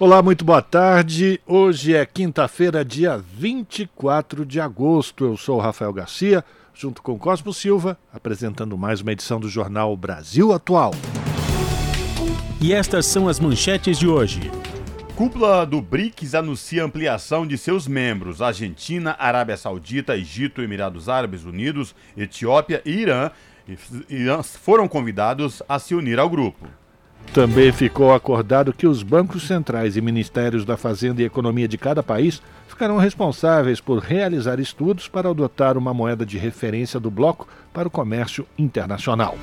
Olá, muito boa tarde. Hoje é quinta-feira, dia 24 de agosto. Eu sou o Rafael Garcia, junto com Cosmo Silva, apresentando mais uma edição do Jornal Brasil Atual. E estas são as manchetes de hoje. Cúpula do BRICS anuncia ampliação de seus membros. Argentina, Arábia Saudita, Egito, Emirados Árabes Unidos, Etiópia e Irã foram convidados a se unir ao grupo. Também ficou acordado que os bancos centrais e ministérios da Fazenda e Economia de cada país ficarão responsáveis por realizar estudos para adotar uma moeda de referência do bloco para o comércio internacional.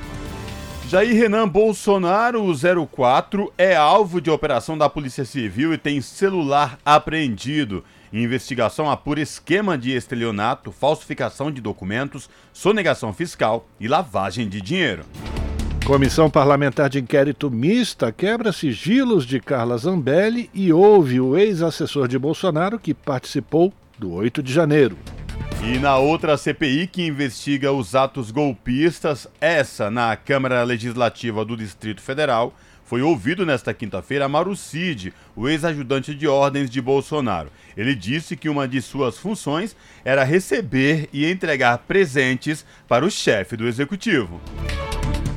Jair Renan Bolsonaro, o 04, é alvo de operação da Polícia Civil e tem celular apreendido. Investigação apura esquema de estelionato, falsificação de documentos, sonegação fiscal e lavagem de dinheiro. Comissão Parlamentar de Inquérito Mista quebra sigilos de Carla Zambelli e ouve o ex-assessor de Bolsonaro que participou do 8 de janeiro. E na outra CPI que investiga os atos golpistas, essa na Câmara Legislativa do Distrito Federal, foi ouvido nesta quinta-feira Mauro Cid, o ex-ajudante de ordens de Bolsonaro. Ele disse que uma de suas funções era receber e entregar presentes para o chefe do executivo.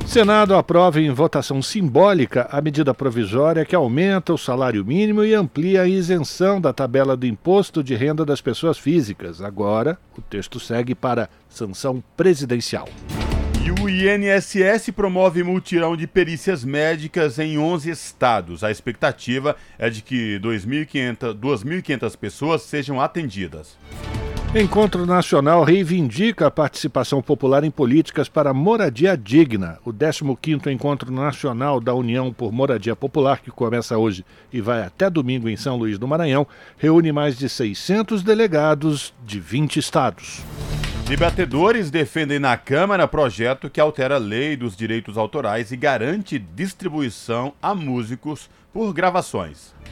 Senado aprova em votação simbólica a medida provisória que aumenta o salário mínimo e amplia a isenção da tabela do imposto de renda das pessoas físicas. Agora, o texto segue para sanção presidencial. E o INSS promove multirão de perícias médicas em 11 estados. A expectativa é de que 2.500 pessoas sejam atendidas. Encontro Nacional reivindica a participação popular em políticas para moradia digna. O 15º Encontro Nacional da União por Moradia Popular, que começa hoje e vai até domingo em São Luís do Maranhão, reúne mais de 600 delegados de 20 estados. Debatedores defendem na Câmara projeto que altera a lei dos direitos autorais e garante distribuição a músicos por gravações.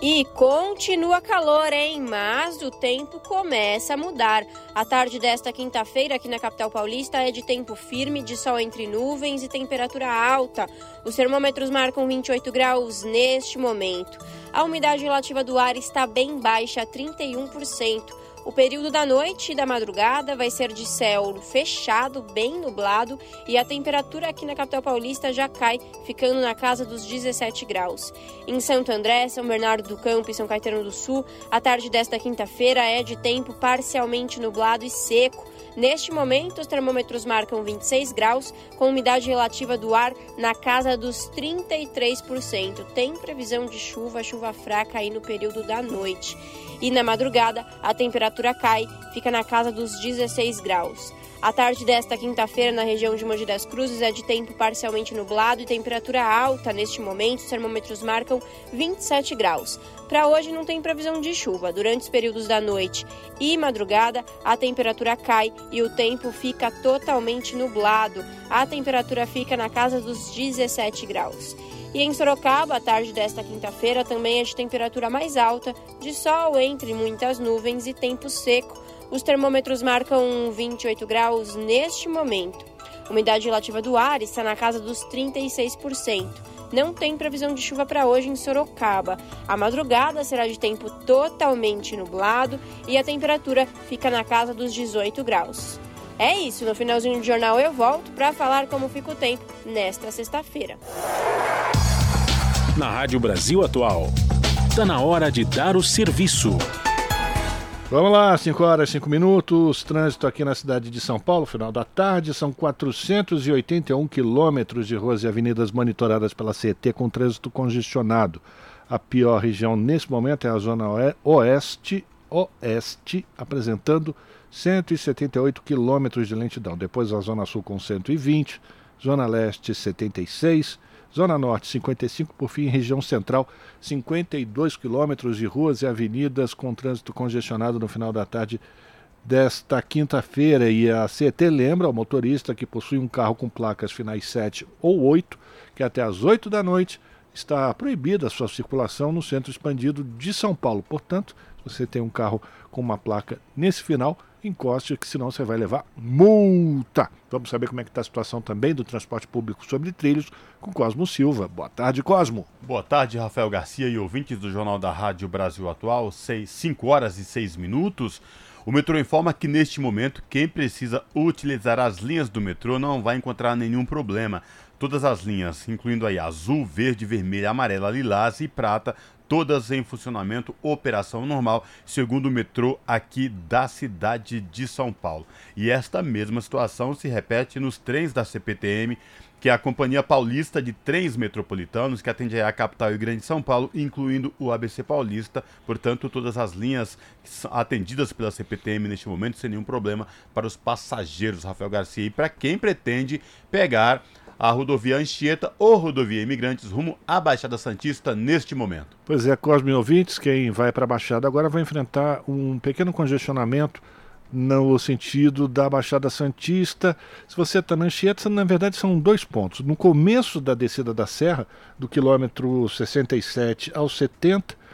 E continua calor, hein? Mas o tempo começa a mudar. A tarde desta quinta-feira aqui na capital paulista é de tempo firme, de sol entre nuvens e temperatura alta. Os termômetros marcam 28 graus neste momento. A umidade relativa do ar está bem baixa, 31%. O período da noite e da madrugada vai ser de céu fechado, bem nublado, e a temperatura aqui na capital paulista já cai, ficando na casa dos 17 graus. Em Santo André, São Bernardo do Campo e São Caetano do Sul, a tarde desta quinta-feira é de tempo parcialmente nublado e seco. Neste momento, os termômetros marcam 26 graus, com umidade relativa do ar na casa dos 33%. Tem previsão de chuva, chuva fraca aí no período da noite e na madrugada a temperatura cai, fica na casa dos 16 graus. A tarde desta quinta-feira na região de Mogi das Cruzes é de tempo parcialmente nublado e temperatura alta. Neste momento, os termômetros marcam 27 graus. Para hoje não tem previsão de chuva. Durante os períodos da noite e madrugada, a temperatura cai e o tempo fica totalmente nublado. A temperatura fica na casa dos 17 graus. E em Sorocaba, a tarde desta quinta-feira também é de temperatura mais alta, de sol entre muitas nuvens e tempo seco. Os termômetros marcam 28 graus neste momento. A umidade relativa do ar está na casa dos 36%. Não tem previsão de chuva para hoje em Sorocaba. A madrugada será de tempo totalmente nublado e a temperatura fica na casa dos 18 graus. É isso, no finalzinho do jornal eu volto para falar como fica o tempo nesta sexta-feira. Na Rádio Brasil Atual, está na hora de dar o serviço. Vamos lá, 5 horas 5 minutos. Trânsito aqui na cidade de São Paulo, final da tarde. São 481 quilômetros de ruas e avenidas monitoradas pela CET com trânsito congestionado. A pior região nesse momento é a zona oeste, oeste, apresentando 178 quilômetros de lentidão. Depois a zona sul com 120, zona leste 76 Zona Norte, 55, por fim, região central, 52 quilômetros de ruas e avenidas com trânsito congestionado no final da tarde desta quinta-feira. E a CET lembra ao motorista que possui um carro com placas finais 7 ou 8, que até às 8 da noite está proibida a sua circulação no centro expandido de São Paulo. Portanto, se você tem um carro com uma placa nesse final, encoste, que senão você vai levar multa. Vamos saber como é que está a situação também do transporte público sobre trilhos com Cosmo Silva. Boa tarde, Cosmo. Boa tarde, Rafael Garcia e ouvintes do Jornal da Rádio Brasil Atual, 5 horas e 6 minutos. O metrô informa que neste momento quem precisa utilizar as linhas do metrô não vai encontrar nenhum problema. Todas as linhas, incluindo aí azul, verde, vermelho, amarela, lilás e prata, todas em funcionamento, operação normal, segundo o metrô aqui da cidade de São Paulo. E esta mesma situação se repete nos trens da CPTM, que é a Companhia Paulista de Trens Metropolitanos, que atende a capital e grande São Paulo, incluindo o ABC Paulista. Portanto, todas as linhas atendidas pela CPTM neste momento sem nenhum problema para os passageiros, Rafael Garcia. E para quem pretende pegar a rodovia Anchieta ou rodovia Imigrantes rumo à Baixada Santista neste momento. Pois é, Cosme ouvintes, quem vai para a Baixada agora vai enfrentar um pequeno congestionamento no sentido da Baixada Santista. Se você está na Anchieta, na verdade são dois pontos. No começo da descida da serra, do quilômetro 67 ao 70,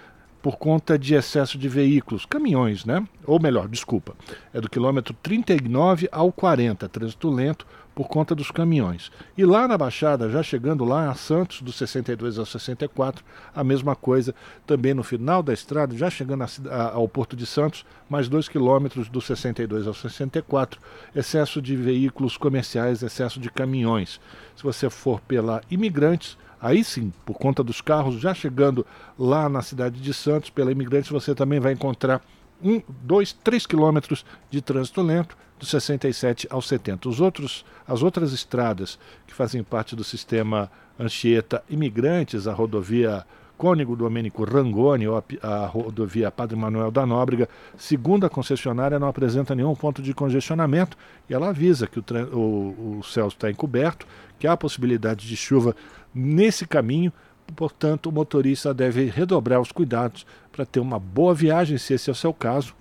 por conta de excesso de veículos, caminhões, né? Ou melhor, desculpa, é do quilômetro 39 ao 40, trânsito lento por conta dos caminhões. E lá na Baixada, já chegando lá a Santos, do 62 ao 64, a mesma coisa, também no final da estrada, já chegando a, a, ao Porto de Santos, mais dois quilômetros do 62 ao 64, excesso de veículos comerciais, excesso de caminhões. Se você for pela Imigrantes, Aí sim, por conta dos carros, já chegando lá na cidade de Santos, pela Imigrantes, você também vai encontrar um, dois, três quilômetros de trânsito lento, do 67 ao 70. Os outros, as outras estradas que fazem parte do sistema Anchieta Imigrantes, a rodovia Cônigo Domênico Rangoni, ou a, a rodovia Padre Manuel da Nóbrega, segundo a concessionária, não apresenta nenhum ponto de congestionamento e ela avisa que o, o, o céu está encoberto, que há possibilidade de chuva nesse caminho, portanto, o motorista deve redobrar os cuidados para ter uma boa viagem, se esse é o seu caso.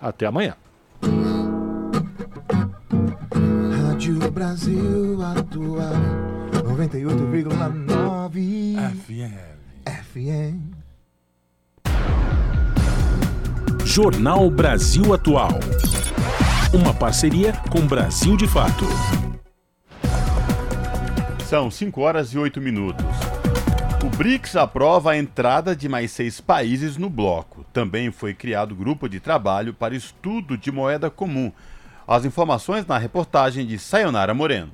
Até amanhã. Rádio Brasil Atual 98,9 FM. FM. Jornal Brasil Atual. Uma parceria com Brasil de Fato. São 5 horas e 8 minutos. O BRICS aprova a entrada de mais seis países no bloco. Também foi criado grupo de trabalho para estudo de moeda comum. As informações na reportagem de Sayonara Moreno.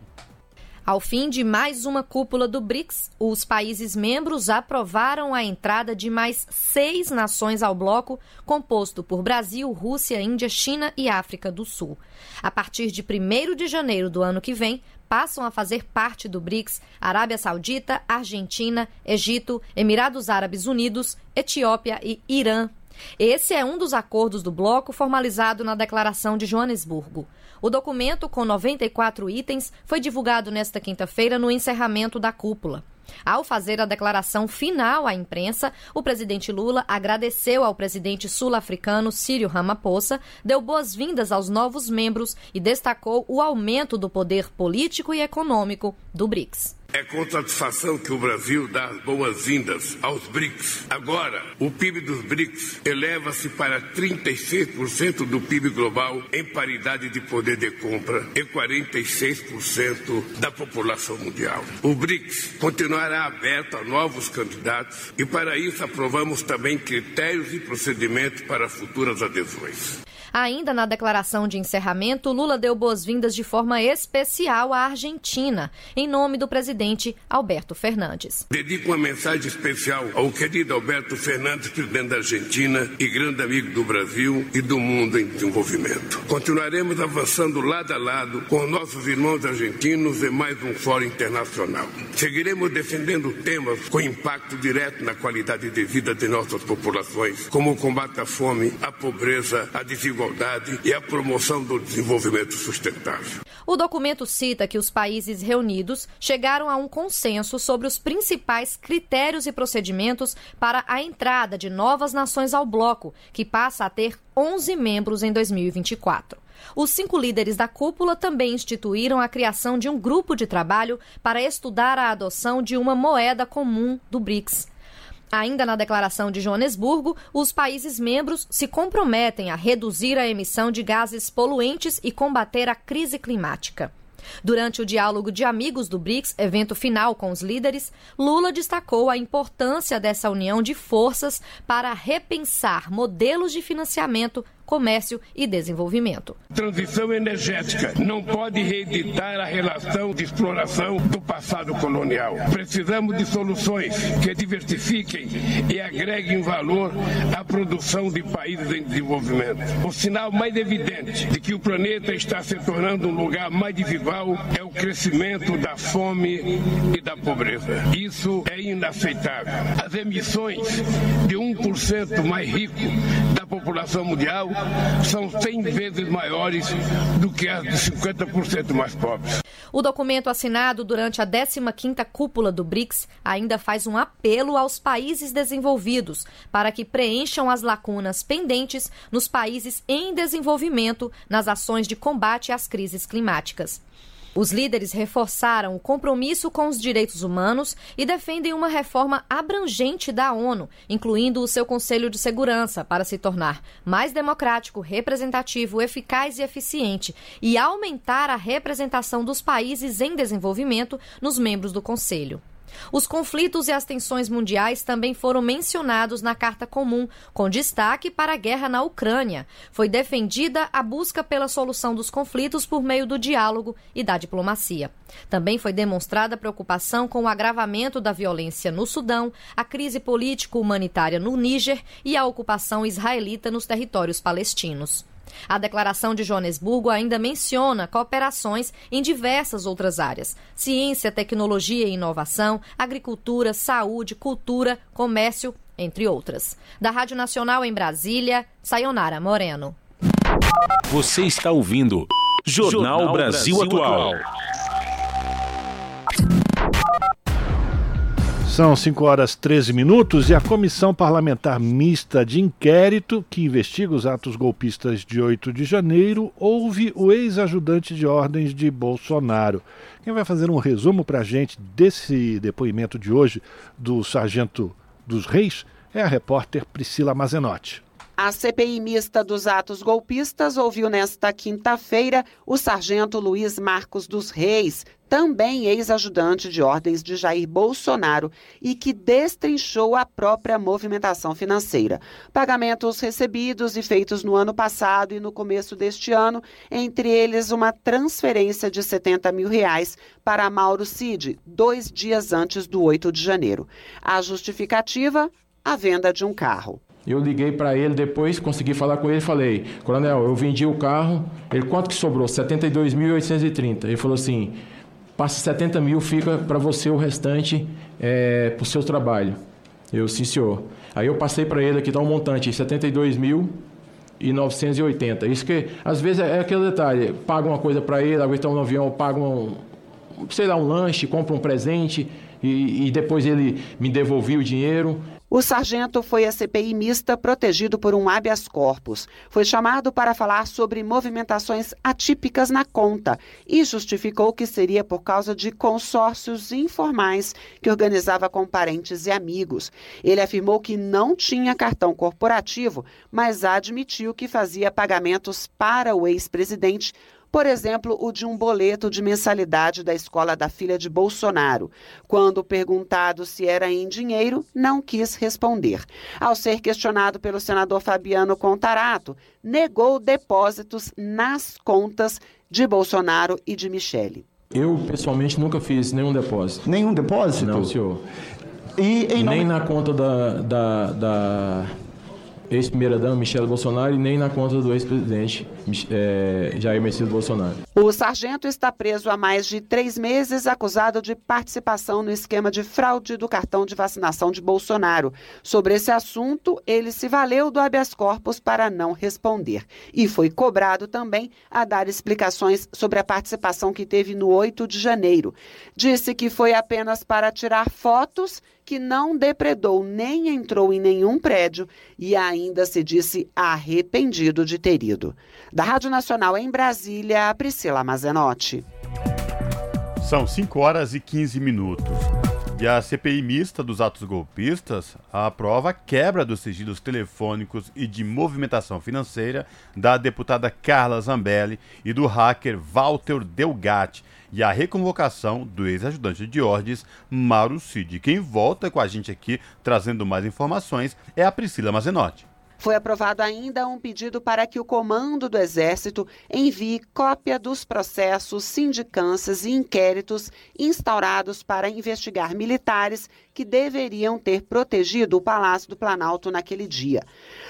Ao fim de mais uma cúpula do BRICS, os países membros aprovaram a entrada de mais seis nações ao bloco, composto por Brasil, Rússia, Índia, China e África do Sul. A partir de 1 de janeiro do ano que vem, passam a fazer parte do BRICS Arábia Saudita, Argentina, Egito, Emirados Árabes Unidos, Etiópia e Irã. Esse é um dos acordos do bloco formalizado na Declaração de Joanesburgo. O documento, com 94 itens, foi divulgado nesta quinta-feira no encerramento da cúpula. Ao fazer a declaração final à imprensa, o presidente Lula agradeceu ao presidente sul-africano Círio Ramaphosa, deu boas-vindas aos novos membros e destacou o aumento do poder político e econômico do BRICS. É com satisfação que o Brasil dá boas-vindas aos BRICS. Agora, o PIB dos BRICS eleva-se para 36% do PIB global em paridade de poder de compra e 46% da população mundial. O BRICS continuará aberto a novos candidatos e, para isso, aprovamos também critérios e procedimentos para futuras adesões. Ainda na declaração de encerramento, Lula deu boas-vindas de forma especial à Argentina, em nome do presidente Alberto Fernandes. Dedico uma mensagem especial ao querido Alberto Fernandes, presidente da Argentina e grande amigo do Brasil e do mundo em desenvolvimento. Continuaremos avançando lado a lado com nossos irmãos argentinos em mais um fórum internacional. Seguiremos defendendo temas com impacto direto na qualidade de vida de nossas populações, como o combate à fome, à pobreza, à desigualdade e a promoção do desenvolvimento sustentável. O documento cita que os países reunidos chegaram a um consenso sobre os principais critérios e procedimentos para a entrada de novas nações ao bloco, que passa a ter 11 membros em 2024. Os cinco líderes da cúpula também instituíram a criação de um grupo de trabalho para estudar a adoção de uma moeda comum do BRICS. Ainda na declaração de Joanesburgo, os países membros se comprometem a reduzir a emissão de gases poluentes e combater a crise climática. Durante o diálogo de amigos do BRICS, evento final com os líderes, Lula destacou a importância dessa união de forças para repensar modelos de financiamento comércio e desenvolvimento. Transição energética não pode reeditar a relação de exploração do passado colonial. Precisamos de soluções que diversifiquem e agreguem valor à produção de países em desenvolvimento. O sinal mais evidente de que o planeta está se tornando um lugar mais desigual é o crescimento da fome e da pobreza. Isso é inaceitável. As emissões de 1% mais rico da população mundial são 100 vezes maiores do que as de 50% mais pobres. O documento assinado durante a 15ª cúpula do BRICS ainda faz um apelo aos países desenvolvidos para que preencham as lacunas pendentes nos países em desenvolvimento nas ações de combate às crises climáticas. Os líderes reforçaram o compromisso com os direitos humanos e defendem uma reforma abrangente da ONU, incluindo o seu Conselho de Segurança, para se tornar mais democrático, representativo, eficaz e eficiente e aumentar a representação dos países em desenvolvimento nos membros do Conselho. Os conflitos e as tensões mundiais também foram mencionados na Carta Comum, com destaque para a guerra na Ucrânia. Foi defendida a busca pela solução dos conflitos por meio do diálogo e da diplomacia. Também foi demonstrada preocupação com o agravamento da violência no Sudão, a crise político-humanitária no Níger e a ocupação israelita nos territórios palestinos. A declaração de Joanesburgo ainda menciona cooperações em diversas outras áreas: ciência, tecnologia e inovação, agricultura, saúde, cultura, comércio, entre outras. Da Rádio Nacional em Brasília, Sayonara Moreno. Você está ouvindo Jornal, Jornal Brasil, Brasil Atual. São 5 horas 13 minutos e a Comissão Parlamentar Mista de Inquérito, que investiga os atos golpistas de 8 de janeiro, ouve o ex-ajudante de ordens de Bolsonaro. Quem vai fazer um resumo para a gente desse depoimento de hoje do Sargento dos Reis é a repórter Priscila Mazenotti. A CPI mista dos atos golpistas ouviu nesta quinta-feira o sargento Luiz Marcos dos Reis, também ex-ajudante de ordens de Jair Bolsonaro e que destrinchou a própria movimentação financeira. Pagamentos recebidos e feitos no ano passado e no começo deste ano, entre eles uma transferência de 70 mil reais para Mauro Cid, dois dias antes do 8 de janeiro. A justificativa? A venda de um carro. Eu liguei para ele depois, consegui falar com ele e falei, coronel, eu vendi o carro, ele quanto que sobrou? 72.830. Ele falou assim, passa 70 mil, fica para você o restante é, para o seu trabalho. Eu, sim senhor. Aí eu passei para ele aqui, dá um montante, 72 mil e 980. Isso que, às vezes, é aquele detalhe, paga uma coisa para ele, estão no avião, paga um, sei lá, um lanche, compra um presente, e, e depois ele me devolvia o dinheiro. O sargento foi a CPI mista protegido por um habeas corpus. Foi chamado para falar sobre movimentações atípicas na conta e justificou que seria por causa de consórcios informais que organizava com parentes e amigos. Ele afirmou que não tinha cartão corporativo, mas admitiu que fazia pagamentos para o ex-presidente Por exemplo, o de um boleto de mensalidade da escola da filha de Bolsonaro. Quando perguntado se era em dinheiro, não quis responder. Ao ser questionado pelo senador Fabiano Contarato, negou depósitos nas contas de Bolsonaro e de Michele. Eu, pessoalmente, nunca fiz nenhum depósito. Nenhum depósito? Não, senhor. E, Nem nome... na conta da, da, da ex-primeira-dama Michelle Bolsonaro e nem na conta do ex-presidente é, Jair Messias Bolsonaro. O sargento está preso há mais de três meses, acusado de participação no esquema de fraude do cartão de vacinação de Bolsonaro. Sobre esse assunto, ele se valeu do habeas corpus para não responder. E foi cobrado também a dar explicações sobre a participação que teve no 8 de janeiro. Disse que foi apenas para tirar fotos que não depredou nem entrou em nenhum prédio e ainda se disse arrependido de ter ido. Da Rádio Nacional em Brasília, Priscila Mazenotti. São 5 horas e 15 minutos. E a CPI mista dos atos golpistas aprova a quebra dos sigilos telefônicos e de movimentação financeira da deputada Carla Zambelli e do hacker Walter Delgatti, e a reconvocação do ex-ajudante de ordens, Mauro Cid. Quem volta com a gente aqui trazendo mais informações é a Priscila Mazenotti. Foi aprovado ainda um pedido para que o comando do Exército envie cópia dos processos, sindicâncias e inquéritos instaurados para investigar militares que deveriam ter protegido o Palácio do Planalto naquele dia.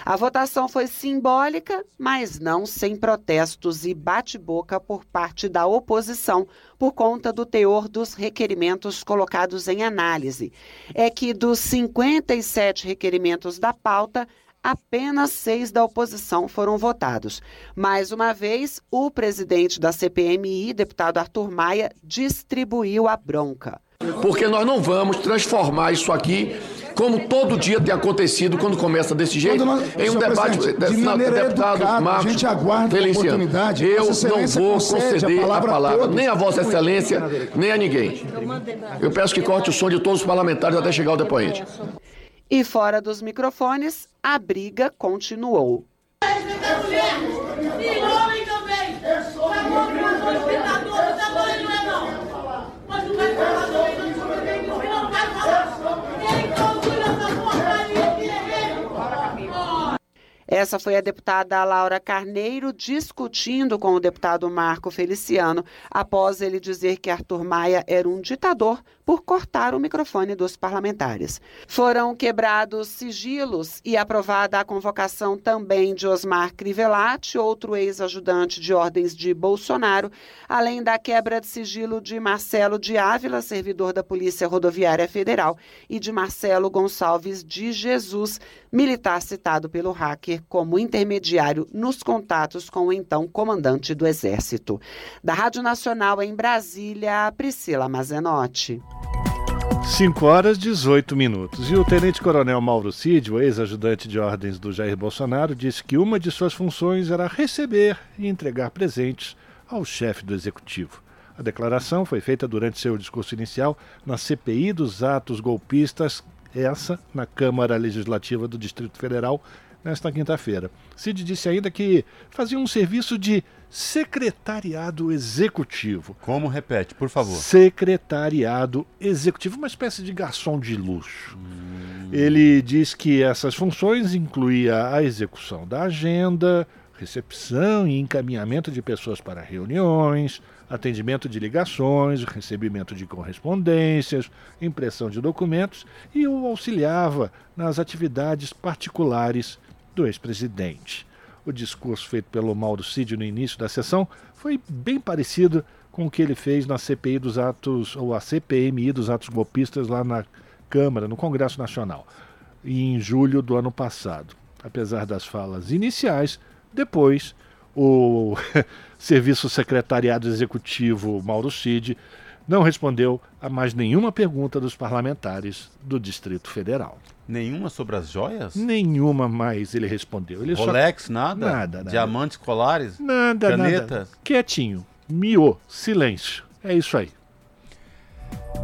A votação foi simbólica, mas não sem protestos e bate-boca por parte da oposição por conta do teor dos requerimentos colocados em análise. É que dos 57 requerimentos da pauta, apenas seis da oposição foram votados. Mais uma vez, o presidente da CPMI, deputado Arthur Maia, distribuiu a bronca. Porque nós não vamos transformar isso aqui como todo dia tem acontecido quando começa desse jeito, nós, em um debate de deputado educada, Marcos, a gente aguarda Feliciano, oportunidade. Eu não vou conceder a palavra, a palavra nem a Vossa Excelência, nem a ninguém. Eu peço que corte o som de todos os parlamentares até chegar ao depoente. E fora dos microfones, a briga continuou. Essa foi a deputada Laura Carneiro discutindo com o deputado Marco Feliciano após ele dizer que Arthur Maia era um ditador por cortar o microfone dos parlamentares. Foram quebrados sigilos e aprovada a convocação também de Osmar Crivellati, outro ex-ajudante de ordens de Bolsonaro, além da quebra de sigilo de Marcelo de Ávila, servidor da Polícia Rodoviária Federal, e de Marcelo Gonçalves de Jesus, militar citado pelo hacker como intermediário nos contatos com o então comandante do Exército. Da Rádio Nacional em Brasília, Priscila Mazenotti. 5 horas 18 minutos. E o tenente-coronel Mauro Cid, ex-ajudante de ordens do Jair Bolsonaro, disse que uma de suas funções era receber e entregar presentes ao chefe do executivo. A declaração foi feita durante seu discurso inicial na CPI dos atos golpistas essa na Câmara Legislativa do Distrito Federal nesta quinta-feira. Cid disse ainda que fazia um serviço de secretariado executivo. Como repete, por favor? Secretariado executivo, uma espécie de garçom de luxo. Hum. Ele diz que essas funções incluía a execução da agenda, recepção e encaminhamento de pessoas para reuniões, atendimento de ligações, recebimento de correspondências, impressão de documentos e o auxiliava nas atividades particulares do ex-presidente. O discurso feito pelo Mauro Cid no início da sessão foi bem parecido com o que ele fez na CPI dos atos, ou a CPMI dos atos golpistas lá na Câmara, no Congresso Nacional, em julho do ano passado. Apesar das falas iniciais, depois o Serviço Secretariado Executivo Mauro Cid não respondeu a mais nenhuma pergunta dos parlamentares do Distrito Federal. Nenhuma sobre as joias? Nenhuma mais ele respondeu. Ele Rolex, só... nada? Nada, nada. Diamantes colares? Nada, Canetas? nada. Quietinho. Miô. Silêncio. É isso aí.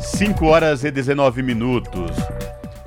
5 horas e 19 minutos.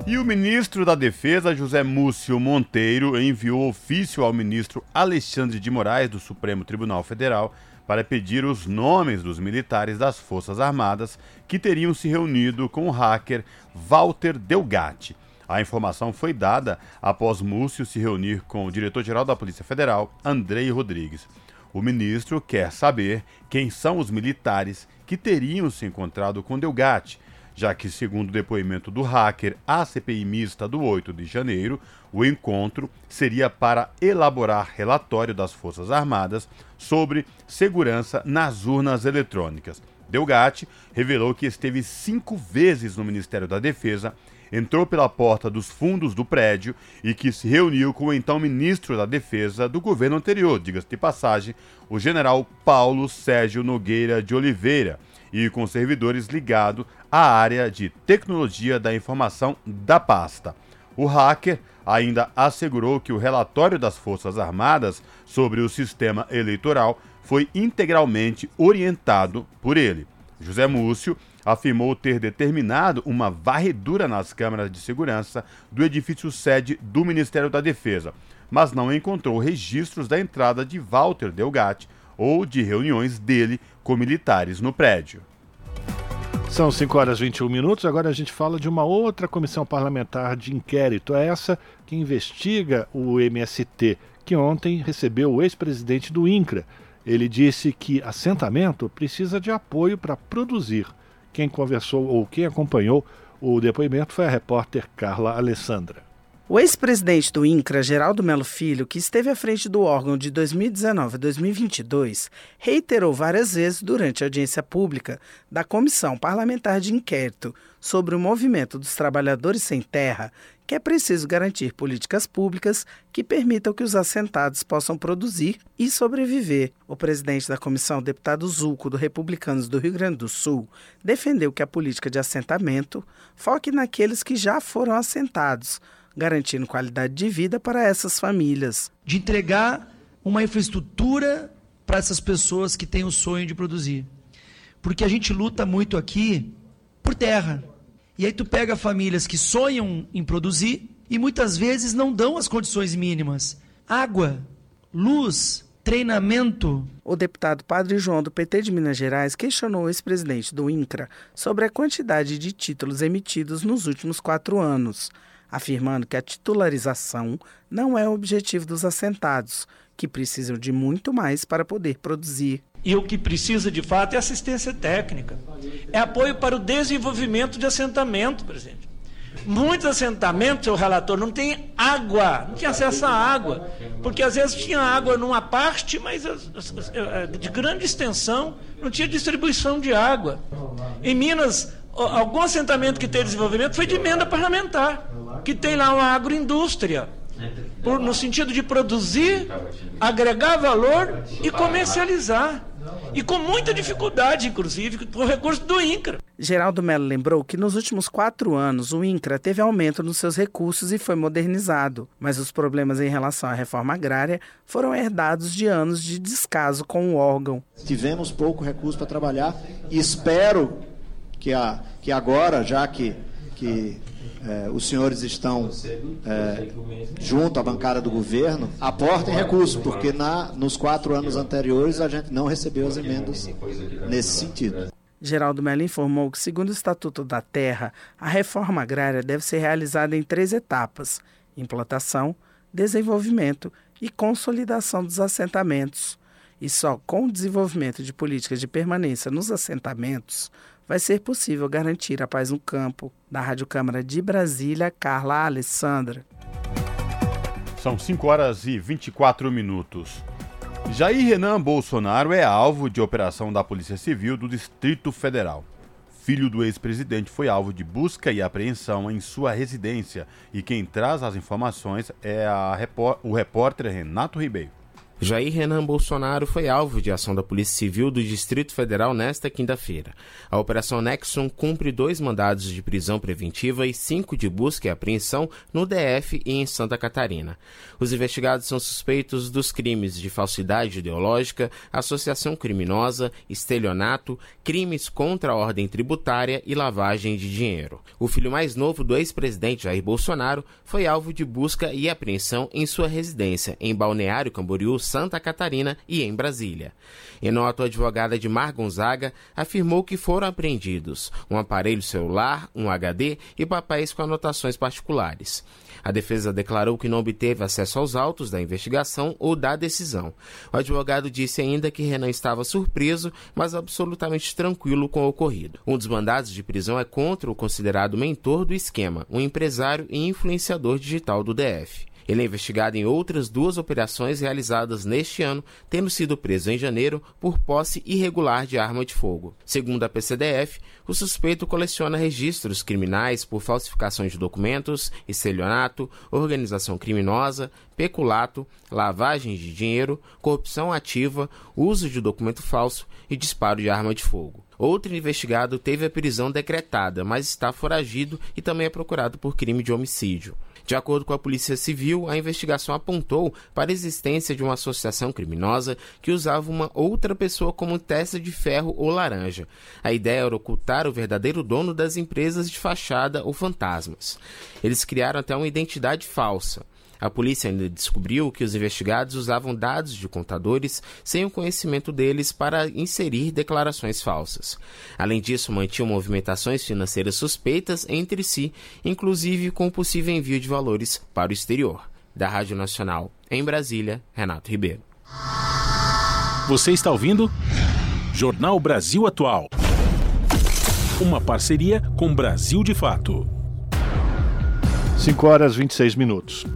E o ministro da Defesa, José Múcio Monteiro, enviou ofício ao ministro Alexandre de Moraes, do Supremo Tribunal Federal, para pedir os nomes dos militares das Forças Armadas que teriam se reunido com o hacker Walter Delgatti. A informação foi dada após Múcio se reunir com o diretor-geral da Polícia Federal, Andrei Rodrigues. O ministro quer saber quem são os militares que teriam se encontrado com Delgatti, já que, segundo o depoimento do hacker à CPI mista do 8 de janeiro, o encontro seria para elaborar relatório das Forças Armadas sobre segurança nas urnas eletrônicas. Delgatti revelou que esteve cinco vezes no Ministério da Defesa entrou pela porta dos fundos do prédio e que se reuniu com o então ministro da Defesa do governo anterior, diga-se de passagem, o general Paulo Sérgio Nogueira de Oliveira, e com servidores ligados à área de tecnologia da informação da pasta. O hacker ainda assegurou que o relatório das Forças Armadas sobre o sistema eleitoral foi integralmente orientado por ele. José Múcio afirmou ter determinado uma varredura nas câmeras de segurança do edifício sede do Ministério da Defesa, mas não encontrou registros da entrada de Walter Delgatti ou de reuniões dele com militares no prédio. São 5 horas e 21 minutos. Agora a gente fala de uma outra comissão parlamentar de inquérito, essa que investiga o MST, que ontem recebeu o ex-presidente do INCRA. Ele disse que assentamento precisa de apoio para produzir. Quem conversou ou quem acompanhou o depoimento foi a repórter Carla Alessandra. O ex-presidente do INCRA, Geraldo Melo Filho, que esteve à frente do órgão de 2019 a 2022, reiterou várias vezes durante a audiência pública da Comissão Parlamentar de Inquérito sobre o movimento dos trabalhadores sem terra que é preciso garantir políticas públicas que permitam que os assentados possam produzir e sobreviver. O presidente da comissão, deputado Zulco, do Republicanos do Rio Grande do Sul, defendeu que a política de assentamento foque naqueles que já foram assentados, garantindo qualidade de vida para essas famílias. De entregar uma infraestrutura para essas pessoas que têm o sonho de produzir. Porque a gente luta muito aqui por terra. E aí tu pega famílias que sonham em produzir e muitas vezes não dão as condições mínimas. Água, luz, treinamento. O deputado Padre João do PT de Minas Gerais questionou o ex-presidente do INCRA sobre a quantidade de títulos emitidos nos últimos quatro anos, afirmando que a titularização não é o objetivo dos assentados, que precisam de muito mais para poder produzir. E o que precisa de fato é assistência técnica. É apoio para o desenvolvimento de assentamento, presidente. Muitos assentamentos, seu relator, não tem água, não tinha acesso à água. Porque às vezes tinha água numa parte, mas é, de grande extensão, não tinha distribuição de água. Em Minas, algum assentamento que tem desenvolvimento foi de emenda parlamentar, que tem lá uma agroindústria por, no sentido de produzir, agregar valor e comercializar. E com muita dificuldade, inclusive, por recurso do INCRA. Geraldo Mello lembrou que nos últimos quatro anos o INCRA teve aumento nos seus recursos e foi modernizado, mas os problemas em relação à reforma agrária foram herdados de anos de descaso com o órgão. Tivemos pouco recurso para trabalhar e espero que, a, que agora, já que, que é, os senhores estão é, junto à bancada do governo, aportem recursos, porque na, nos quatro anos anteriores a gente não recebeu as emendas nesse sentido. Geraldo Mello informou que, segundo o Estatuto da Terra, a reforma agrária deve ser realizada em três etapas: implantação, desenvolvimento e consolidação dos assentamentos. E só com o desenvolvimento de políticas de permanência nos assentamentos vai ser possível garantir a paz no campo. Da Rádio Câmara de Brasília, Carla Alessandra. São 5 horas e 24 minutos. Jair Renan Bolsonaro é alvo de operação da Polícia Civil do Distrito Federal. Filho do ex-presidente foi alvo de busca e apreensão em sua residência e quem traz as informações é repó o repórter Renato Ribeiro. Jair Renan Bolsonaro foi alvo de ação da Polícia Civil do Distrito Federal nesta quinta-feira. A Operação Nexon cumpre dois mandados de prisão preventiva e cinco de busca e apreensão no DF e em Santa Catarina. Os investigados são suspeitos dos crimes de falsidade ideológica, associação criminosa, estelionato, crimes contra a ordem tributária e lavagem de dinheiro. O filho mais novo do ex-presidente Jair Bolsonaro foi alvo de busca e apreensão em sua residência em Balneário Camboriú, Santa Catarina e em Brasília. Em nota, a advogada de Mar Gonzaga afirmou que foram apreendidos um aparelho celular, um HD e papéis com anotações particulares. A defesa declarou que não obteve acesso aos autos da investigação ou da decisão. O advogado disse ainda que Renan estava surpreso, mas absolutamente tranquilo com o ocorrido. Um dos mandados de prisão é contra o considerado mentor do esquema, um empresário e influenciador digital do DF. Ele é investigado em outras duas operações realizadas neste ano, tendo sido preso em janeiro por posse irregular de arma de fogo. Segundo a PCDF, o suspeito coleciona registros criminais por falsificações de documentos, estelionato, organização criminosa, peculato, lavagem de dinheiro, corrupção ativa, uso de documento falso e disparo de arma de fogo. Outro investigado teve a prisão decretada, mas está foragido e também é procurado por crime de homicídio. De acordo com a Polícia Civil, a investigação apontou para a existência de uma associação criminosa que usava uma outra pessoa como testa de ferro ou laranja. A ideia era ocultar o verdadeiro dono das empresas de fachada ou fantasmas. Eles criaram até uma identidade falsa. A polícia ainda descobriu que os investigados usavam dados de contadores sem o conhecimento deles para inserir declarações falsas. Além disso, mantinham movimentações financeiras suspeitas entre si, inclusive com possível envio de valores para o exterior. Da Rádio Nacional, em Brasília, Renato Ribeiro. Você está ouvindo? Jornal Brasil Atual. Uma parceria com Brasil de Fato. 5 horas 26 minutos.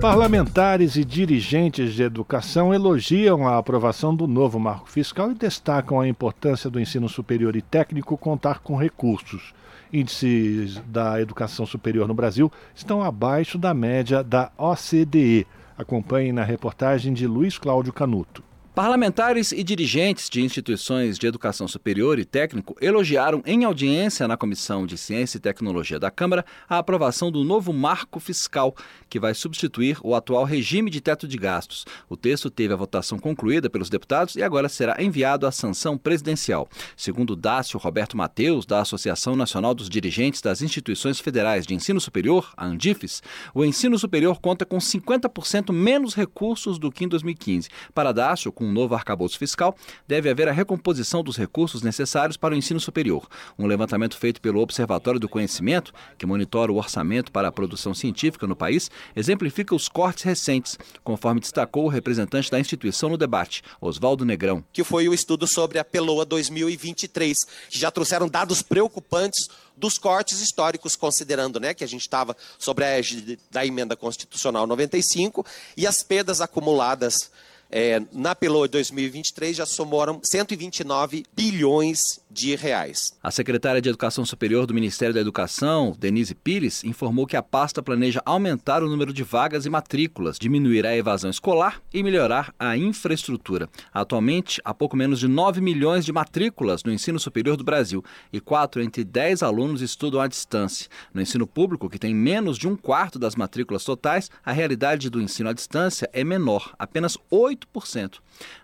Parlamentares e dirigentes de educação elogiam a aprovação do novo marco fiscal e destacam a importância do ensino superior e técnico contar com recursos. Índices da educação superior no Brasil estão abaixo da média da OCDE. Acompanhe na reportagem de Luiz Cláudio Canuto. Parlamentares e dirigentes de instituições de educação superior e técnico elogiaram em audiência na Comissão de Ciência e Tecnologia da Câmara a aprovação do novo marco fiscal, que vai substituir o atual regime de teto de gastos. O texto teve a votação concluída pelos deputados e agora será enviado à sanção presidencial. Segundo Dácio Roberto Mateus, da Associação Nacional dos Dirigentes das Instituições Federais de Ensino Superior, a Andifes, o ensino superior conta com 50% menos recursos do que em 2015. Para Dácio, com um novo arcabouço fiscal, deve haver a recomposição dos recursos necessários para o ensino superior. Um levantamento feito pelo Observatório do Conhecimento, que monitora o orçamento para a produção científica no país, exemplifica os cortes recentes, conforme destacou o representante da instituição no debate, Oswaldo Negrão. Que foi o estudo sobre a Peloa 2023, que já trouxeram dados preocupantes dos cortes históricos, considerando né, que a gente estava sobre a égide da emenda constitucional 95 e as perdas acumuladas é, na Peloa 2023 já somaram 129 bilhões de reais. A secretária de Educação Superior do Ministério da Educação, Denise Pires, informou que a pasta planeja aumentar o número de vagas e matrículas, diminuir a evasão escolar e melhorar a infraestrutura. Atualmente, há pouco menos de 9 milhões de matrículas no ensino superior do Brasil e 4 entre 10 alunos estudam à distância. No ensino público, que tem menos de um quarto das matrículas totais, a realidade do ensino à distância é menor, apenas 8%.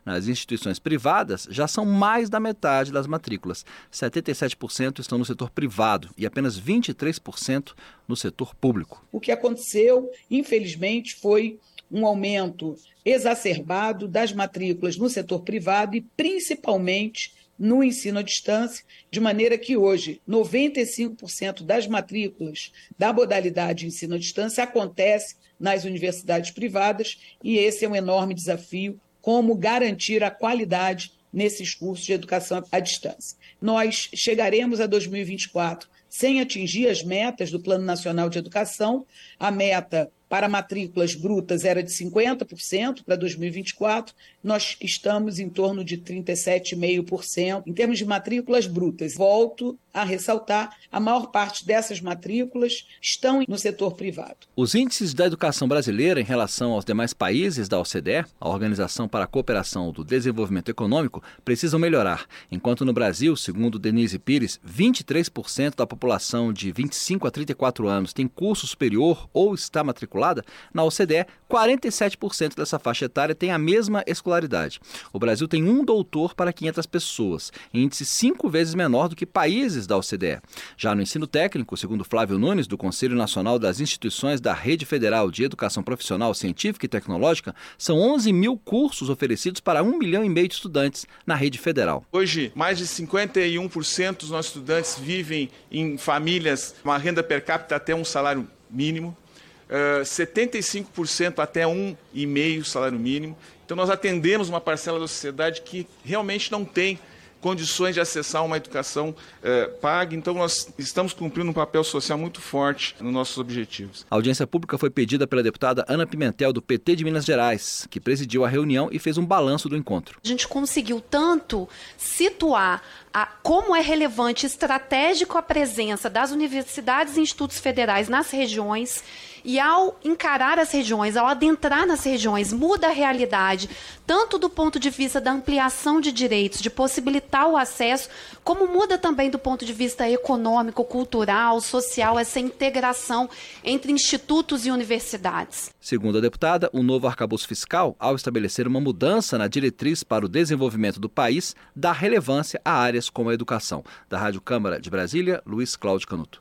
Nas instituições privadas, já são mais da metade das matrículas. 77% estão no setor privado e apenas 23% no setor público. O que aconteceu, infelizmente, foi um aumento exacerbado das matrículas no setor privado e principalmente no ensino à distância, de maneira que hoje 95% das matrículas da modalidade ensino à distância acontece nas universidades privadas e esse é um enorme desafio como garantir a qualidade nesses cursos de educação à distância. Nós chegaremos a 2024 sem atingir as metas do Plano Nacional de Educação. A meta para matrículas brutas era de 50% para 2024, nós estamos em torno de 37,5% em termos de matrículas brutas. Volto a ressaltar, a maior parte dessas matrículas estão no setor privado. Os índices da educação brasileira em relação aos demais países da OCDE, a Organização para a Cooperação do Desenvolvimento Econômico, precisam melhorar. Enquanto no Brasil, segundo Denise Pires, 23% da população de 25 a 34 anos tem curso superior ou está matriculado na OCDE, 47% dessa faixa etária tem a mesma escolaridade. O Brasil tem um doutor para 500 pessoas, índice cinco vezes menor do que países da OCDE. Já no ensino técnico, segundo Flávio Nunes, do Conselho Nacional das Instituições da Rede Federal de Educação Profissional, Científica e Tecnológica, são 11 mil cursos oferecidos para um milhão e meio de estudantes na rede federal. Hoje, mais de 51% dos nossos estudantes vivem em famílias, uma renda per capita até um salário mínimo. Uh, 75% até um e meio salário mínimo. Então nós atendemos uma parcela da sociedade que realmente não tem condições de acessar uma educação eh, paga. Então, nós estamos cumprindo um papel social muito forte nos nossos objetivos. A audiência pública foi pedida pela deputada Ana Pimentel, do PT de Minas Gerais, que presidiu a reunião e fez um balanço do encontro. A gente conseguiu tanto situar a, como é relevante estratégico a presença das universidades e institutos federais nas regiões e ao encarar as regiões, ao adentrar nas regiões, muda a realidade, tanto do ponto de vista da ampliação de direitos, de possibilitar o acesso, como muda também do ponto de vista econômico, cultural, social, essa integração entre institutos e universidades. Segundo a deputada, o novo arcabouço fiscal, ao estabelecer uma mudança na diretriz para o desenvolvimento do país, dá relevância a áreas como a educação. Da Rádio Câmara de Brasília, Luiz Cláudio Canuto.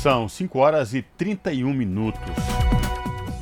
São 5 horas e 31 minutos.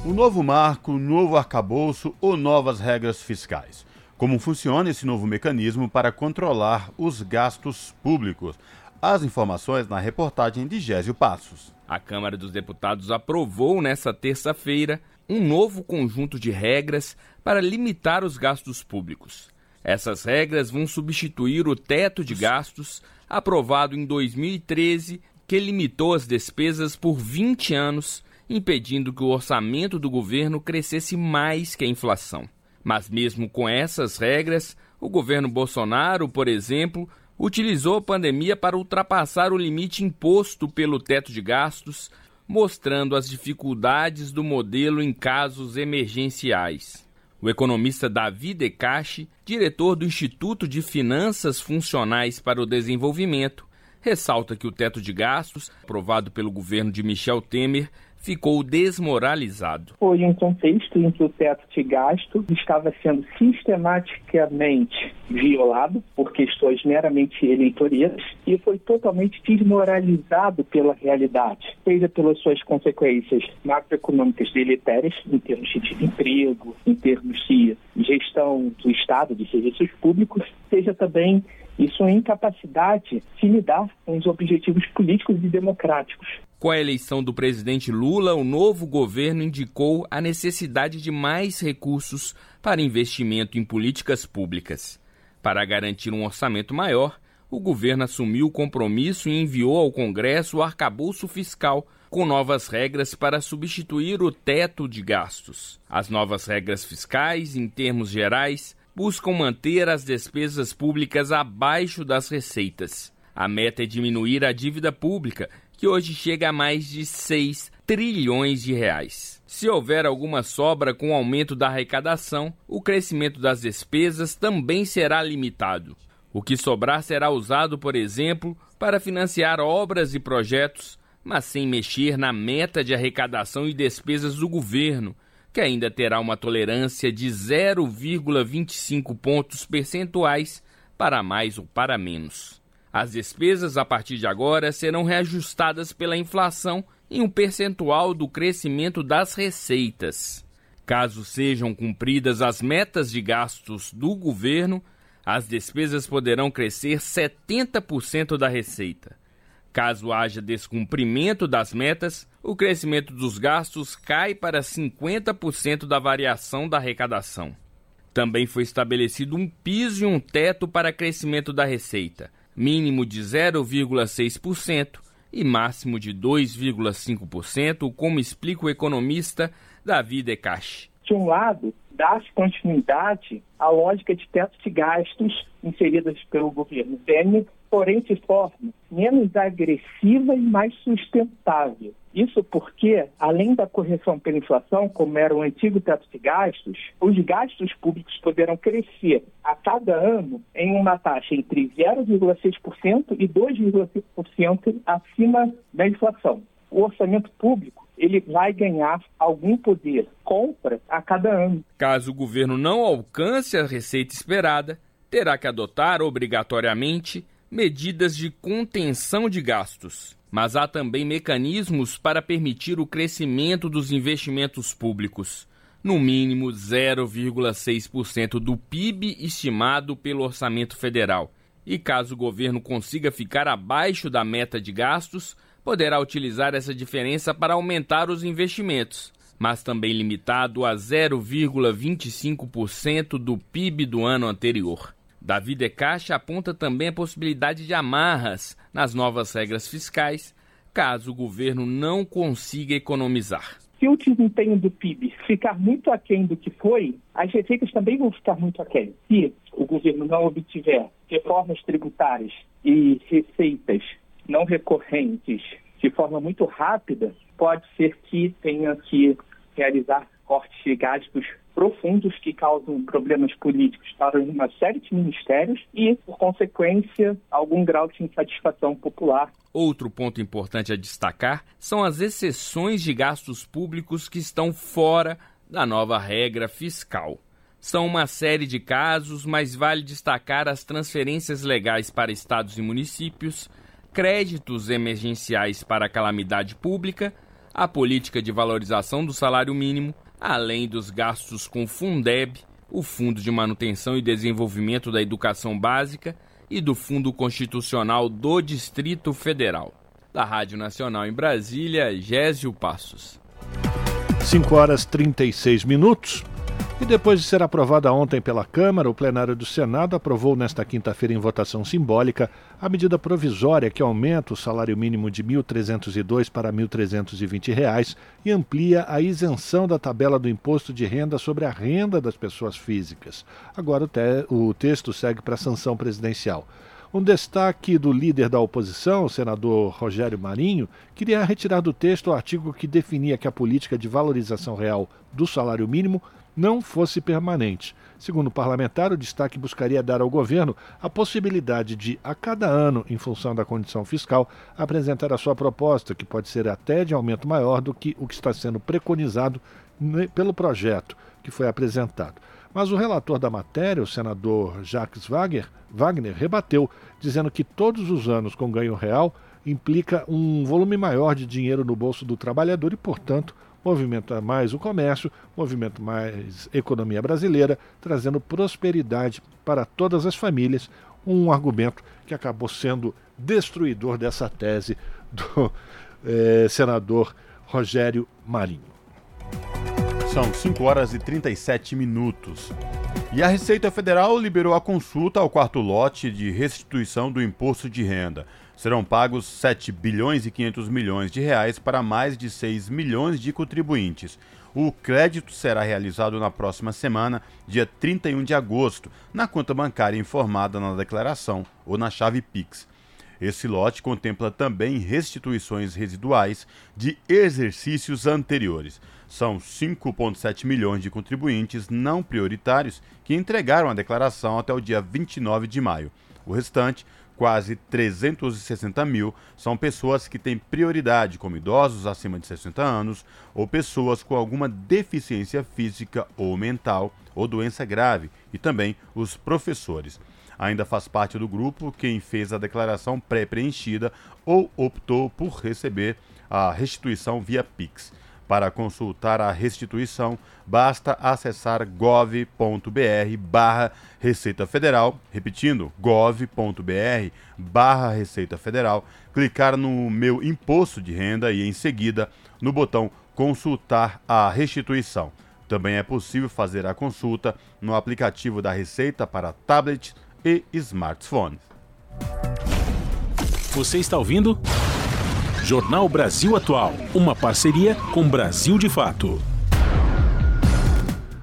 O novo marco, novo arcabouço ou novas regras fiscais. Como funciona esse novo mecanismo para controlar os gastos públicos? As informações na reportagem de Gésio Passos. A Câmara dos Deputados aprovou nesta terça-feira um novo conjunto de regras para limitar os gastos públicos. Essas regras vão substituir o teto de gastos aprovado em 2013 que limitou as despesas por 20 anos, impedindo que o orçamento do governo crescesse mais que a inflação. Mas, mesmo com essas regras, o governo Bolsonaro, por exemplo, utilizou a pandemia para ultrapassar o limite imposto pelo teto de gastos, mostrando as dificuldades do modelo em casos emergenciais. O economista Davi Decache, diretor do Instituto de Finanças Funcionais para o Desenvolvimento, ressalta que o teto de gastos, aprovado pelo governo de Michel Temer, ficou desmoralizado. Foi um contexto em que o teto de gasto estava sendo sistematicamente violado por questões meramente eleitoreiras e foi totalmente desmoralizado pela realidade, seja pelas suas consequências macroeconômicas deletérias, em termos de emprego, em termos de gestão do Estado, de serviços públicos, seja também e sua incapacidade de lidar com os objetivos políticos e democráticos. Com a eleição do presidente Lula, o novo governo indicou a necessidade de mais recursos para investimento em políticas públicas. Para garantir um orçamento maior, o governo assumiu o compromisso e enviou ao Congresso o arcabouço fiscal com novas regras para substituir o teto de gastos. As novas regras fiscais, em termos gerais, buscam manter as despesas públicas abaixo das receitas. A meta é diminuir a dívida pública, que hoje chega a mais de 6 trilhões de reais. Se houver alguma sobra com o aumento da arrecadação, o crescimento das despesas também será limitado. O que sobrar será usado, por exemplo, para financiar obras e projetos, mas sem mexer na meta de arrecadação e despesas do governo, que ainda terá uma tolerância de 0,25 pontos percentuais para mais ou para menos. As despesas a partir de agora serão reajustadas pela inflação em um percentual do crescimento das receitas. Caso sejam cumpridas as metas de gastos do governo, as despesas poderão crescer 70% da receita. Caso haja descumprimento das metas, o crescimento dos gastos cai para 50% da variação da arrecadação. Também foi estabelecido um piso e um teto para crescimento da receita, mínimo de 0,6% e máximo de 2,5%, como explica o economista Davi Decache. De um lado, dá-se continuidade à lógica de teto de gastos inseridas pelo governo Temer porém de forma menos agressiva e mais sustentável. Isso porque, além da correção pela inflação, como era o antigo teto de gastos, os gastos públicos poderão crescer a cada ano em uma taxa entre 0,6% e 2,5% acima da inflação. O orçamento público ele vai ganhar algum poder. Compra a cada ano. Caso o governo não alcance a receita esperada, terá que adotar obrigatoriamente medidas de contenção de gastos. Mas há também mecanismos para permitir o crescimento dos investimentos públicos, no mínimo 0,6% do PIB estimado pelo orçamento federal. E caso o governo consiga ficar abaixo da meta de gastos, poderá utilizar essa diferença para aumentar os investimentos, mas também limitado a 0,25% do PIB do ano anterior. Davi De Caixa aponta também a possibilidade de amarras nas novas regras fiscais, caso o governo não consiga economizar. Se o desempenho do PIB ficar muito aquém do que foi, as receitas também vão ficar muito aquém. Se o governo não obtiver reformas tributárias e receitas não recorrentes de forma muito rápida, pode ser que tenha que realizar cortes de gastos profundos que causam problemas políticos para uma série de ministérios e, por consequência, algum grau de insatisfação popular. Outro ponto importante a destacar são as exceções de gastos públicos que estão fora da nova regra fiscal. São uma série de casos, mas vale destacar as transferências legais para estados e municípios, créditos emergenciais para calamidade pública, a política de valorização do salário mínimo, além dos gastos com Fundeb, o Fundo de Manutenção e Desenvolvimento da Educação Básica e do Fundo Constitucional do Distrito Federal. Da Rádio Nacional em Brasília, Gésio Passos. 5 horas 36 minutos. E depois de ser aprovada ontem pela Câmara, o plenário do Senado aprovou nesta quinta-feira em votação simbólica a medida provisória que aumenta o salário mínimo de R$ 1.302 para 1.320 reais e amplia a isenção da tabela do imposto de renda sobre a renda das pessoas físicas. Agora o, te o texto segue para a sanção presidencial. Um destaque do líder da oposição, o senador Rogério Marinho, queria retirar do texto o artigo que definia que a política de valorização real do salário mínimo não fosse permanente. Segundo o parlamentar, o destaque buscaria dar ao governo a possibilidade de, a cada ano, em função da condição fiscal, apresentar a sua proposta, que pode ser até de aumento maior do que o que está sendo preconizado pelo projeto que foi apresentado. Mas o relator da matéria, o senador Jacques Wagner, Wagner, rebateu, dizendo que todos os anos com ganho real implica um volume maior de dinheiro no bolso do trabalhador e, portanto, movimenta mais o comércio, movimenta mais economia brasileira, trazendo prosperidade para todas as famílias, um argumento que acabou sendo destruidor dessa tese do eh, senador Rogério Marinho. São 5 horas e 37 minutos. E a Receita Federal liberou a consulta ao quarto lote de restituição do imposto de renda serão pagos 7 bilhões e 500 milhões de reais para mais de 6 milhões de contribuintes. O crédito será realizado na próxima semana, dia 31 de agosto, na conta bancária informada na declaração ou na chave Pix. Esse lote contempla também restituições residuais de exercícios anteriores. São 5,7 milhões de contribuintes não prioritários que entregaram a declaração até o dia 29 de maio. O restante quase 360 mil são pessoas que têm prioridade, como idosos acima de 60 anos ou pessoas com alguma deficiência física ou mental ou doença grave, e também os professores. Ainda faz parte do grupo quem fez a declaração pré-preenchida ou optou por receber a restituição via Pix. Para consultar a restituição, basta acessar gov.br barra Receita Federal, repetindo, gov.br barra Receita Federal, clicar no Meu Imposto de Renda e em seguida no botão Consultar a restituição. Também é possível fazer a consulta no aplicativo da Receita para tablet e smartphones. Você está ouvindo? Jornal Brasil Atual, uma parceria com Brasil de Fato.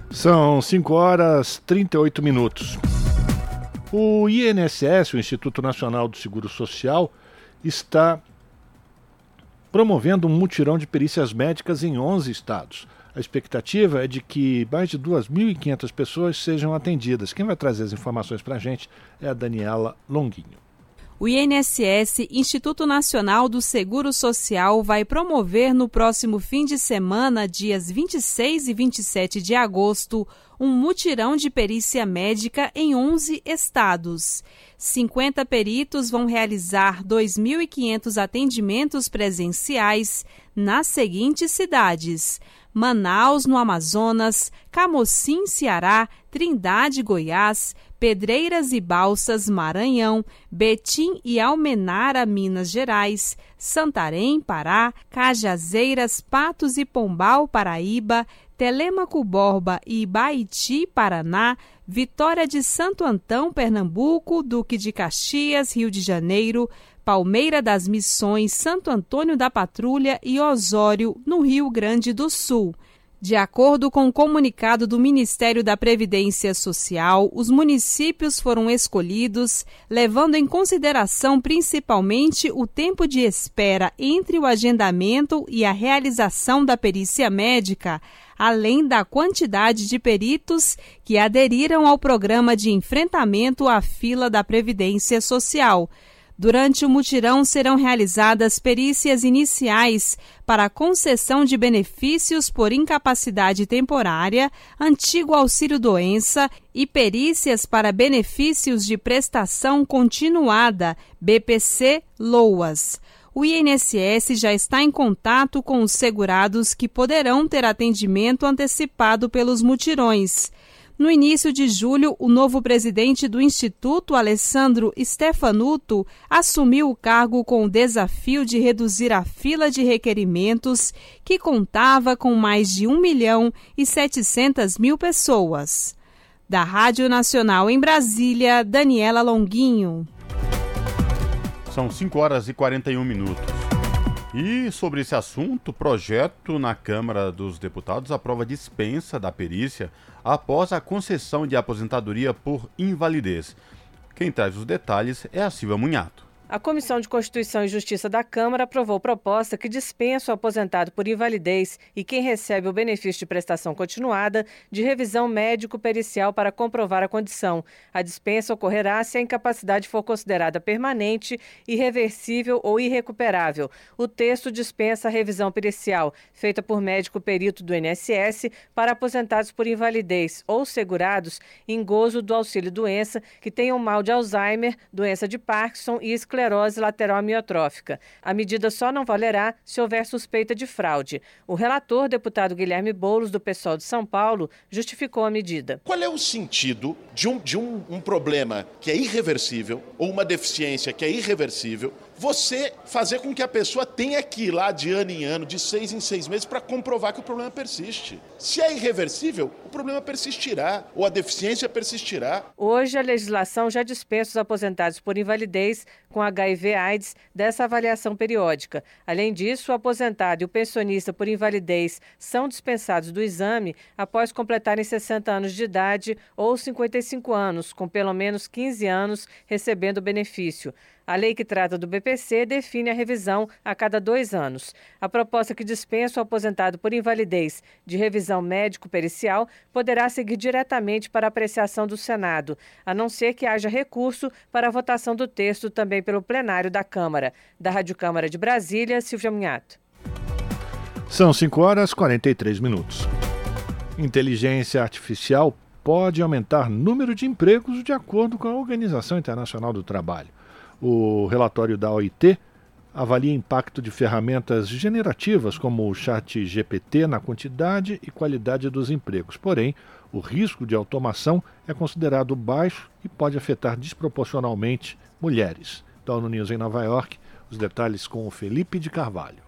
São 5 horas 38 minutos. O INSS, o Instituto Nacional do Seguro Social, está promovendo um mutirão de perícias médicas em 11 estados. A expectativa é de que mais de 2.500 pessoas sejam atendidas. Quem vai trazer as informações para a gente é a Daniela Longuinho. O INSS, Instituto Nacional do Seguro Social, vai promover no próximo fim de semana, dias 26 e 27 de agosto, um mutirão de perícia médica em 11 estados. 50 peritos vão realizar 2.500 atendimentos presenciais nas seguintes cidades: Manaus, no Amazonas, Camocim, Ceará, Trindade, Goiás, Pedreiras e Balsas, Maranhão, Betim e Almenara, Minas Gerais, Santarém, Pará, Cajazeiras, Patos e Pombal, Paraíba, Telemaco Borba e Baiti, Paraná, Vitória de Santo Antão, Pernambuco, Duque de Caxias, Rio de Janeiro, Palmeira das Missões, Santo Antônio da Patrulha e Osório, no Rio Grande do Sul. De acordo com o comunicado do Ministério da Previdência Social, os municípios foram escolhidos levando em consideração principalmente o tempo de espera entre o agendamento e a realização da perícia médica, além da quantidade de peritos que aderiram ao programa de enfrentamento à fila da Previdência Social. Durante o mutirão serão realizadas perícias iniciais para a concessão de benefícios por incapacidade temporária, antigo auxílio-doença e perícias para benefícios de prestação continuada, BPC LOAS. O INSS já está em contato com os segurados que poderão ter atendimento antecipado pelos mutirões. No início de julho, o novo presidente do Instituto, Alessandro Stefanuto, assumiu o cargo com o desafio de reduzir a fila de requerimentos, que contava com mais de 1 milhão e 700 mil pessoas. Da Rádio Nacional em Brasília, Daniela Longuinho. São 5 horas e 41 minutos. E sobre esse assunto, projeto na Câmara dos Deputados aprova dispensa da perícia após a concessão de aposentadoria por invalidez. Quem traz os detalhes é a Silvia Munhato. A Comissão de Constituição e Justiça da Câmara aprovou proposta que dispensa o aposentado por invalidez e quem recebe o benefício de prestação continuada de revisão médico-pericial para comprovar a condição. A dispensa ocorrerá se a incapacidade for considerada permanente, irreversível ou irrecuperável. O texto dispensa a revisão pericial, feita por médico perito do INSS, para aposentados por invalidez ou segurados em gozo do auxílio-doença que tenham mal de Alzheimer, doença de Parkinson e esclerose esclerose lateral amiotrófica. A medida só não valerá se houver suspeita de fraude. O relator, deputado Guilherme Boulos, do PSOL de São Paulo, justificou a medida. Qual é o sentido de um, de um, um problema que é irreversível ou uma deficiência que é irreversível você fazer com que a pessoa tenha que ir lá de ano em ano, de seis em seis meses, para comprovar que o problema persiste. Se é irreversível, o problema persistirá, ou a deficiência persistirá. Hoje, a legislação já dispensa os aposentados por invalidez com HIV-AIDS dessa avaliação periódica. Além disso, o aposentado e o pensionista por invalidez são dispensados do exame após completarem 60 anos de idade ou 55 anos, com pelo menos 15 anos recebendo benefício. A lei que trata do BPC define a revisão a cada dois anos. A proposta que dispensa o aposentado por invalidez de revisão médico-pericial poderá seguir diretamente para apreciação do Senado, a não ser que haja recurso para a votação do texto também pelo plenário da Câmara. Da Rádio Câmara de Brasília, Silvia Minhato. São 5 horas e 43 minutos. Inteligência artificial pode aumentar número de empregos de acordo com a Organização Internacional do Trabalho. O relatório da OIT avalia impacto de ferramentas generativas como o chat GPT na quantidade e qualidade dos empregos. Porém, o risco de automação é considerado baixo e pode afetar desproporcionalmente mulheres. Da ONU News em Nova York, os detalhes com o Felipe de Carvalho.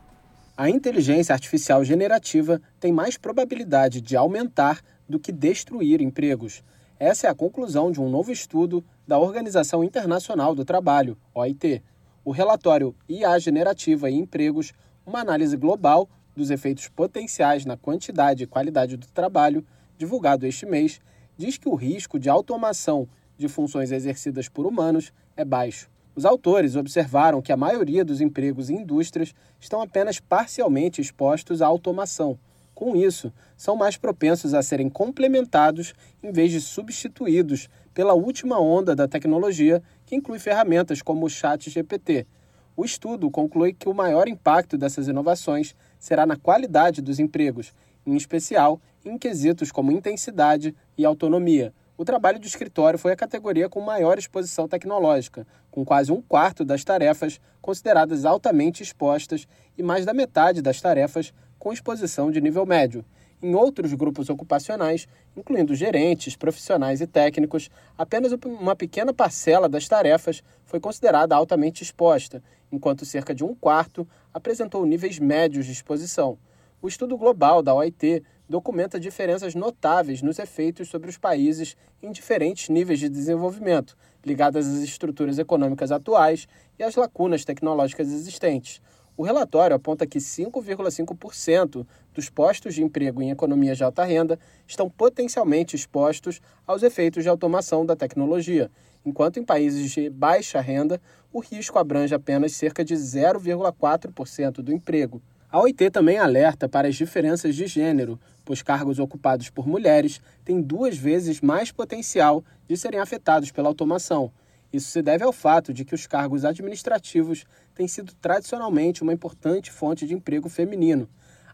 A inteligência artificial generativa tem mais probabilidade de aumentar do que destruir empregos. Essa é a conclusão de um novo estudo da Organização Internacional do Trabalho, OIT. O relatório IA Generativa e Empregos, uma análise global dos efeitos potenciais na quantidade e qualidade do trabalho, divulgado este mês, diz que o risco de automação de funções exercidas por humanos é baixo. Os autores observaram que a maioria dos empregos em indústrias estão apenas parcialmente expostos à automação, com isso, são mais propensos a serem complementados em vez de substituídos pela última onda da tecnologia que inclui ferramentas como o Chat GPT. O estudo conclui que o maior impacto dessas inovações será na qualidade dos empregos, em especial em quesitos como intensidade e autonomia. O trabalho de escritório foi a categoria com maior exposição tecnológica, com quase um quarto das tarefas consideradas altamente expostas e mais da metade das tarefas com exposição de nível médio. Em outros grupos ocupacionais, incluindo gerentes, profissionais e técnicos, apenas uma pequena parcela das tarefas foi considerada altamente exposta, enquanto cerca de um quarto apresentou níveis médios de exposição. O estudo global da OIT documenta diferenças notáveis nos efeitos sobre os países em diferentes níveis de desenvolvimento, ligadas às estruturas econômicas atuais e às lacunas tecnológicas existentes. O relatório aponta que 5,5% dos postos de emprego em economias de alta renda estão potencialmente expostos aos efeitos de automação da tecnologia, enquanto em países de baixa renda o risco abrange apenas cerca de 0,4% do emprego. A OIT também alerta para as diferenças de gênero, pois cargos ocupados por mulheres têm duas vezes mais potencial de serem afetados pela automação. Isso se deve ao fato de que os cargos administrativos têm sido tradicionalmente uma importante fonte de emprego feminino.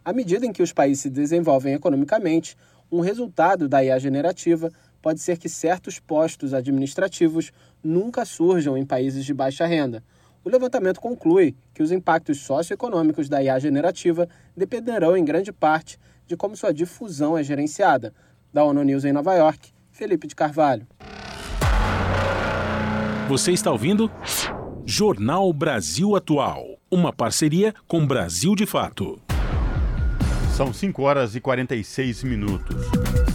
À medida em que os países se desenvolvem economicamente, um resultado da IA generativa pode ser que certos postos administrativos nunca surjam em países de baixa renda. O levantamento conclui que os impactos socioeconômicos da IA generativa dependerão em grande parte de como sua difusão é gerenciada. Da ONU News em Nova York, Felipe de Carvalho. Você está ouvindo? Jornal Brasil Atual, uma parceria com Brasil de Fato. São 5 horas e 46 minutos.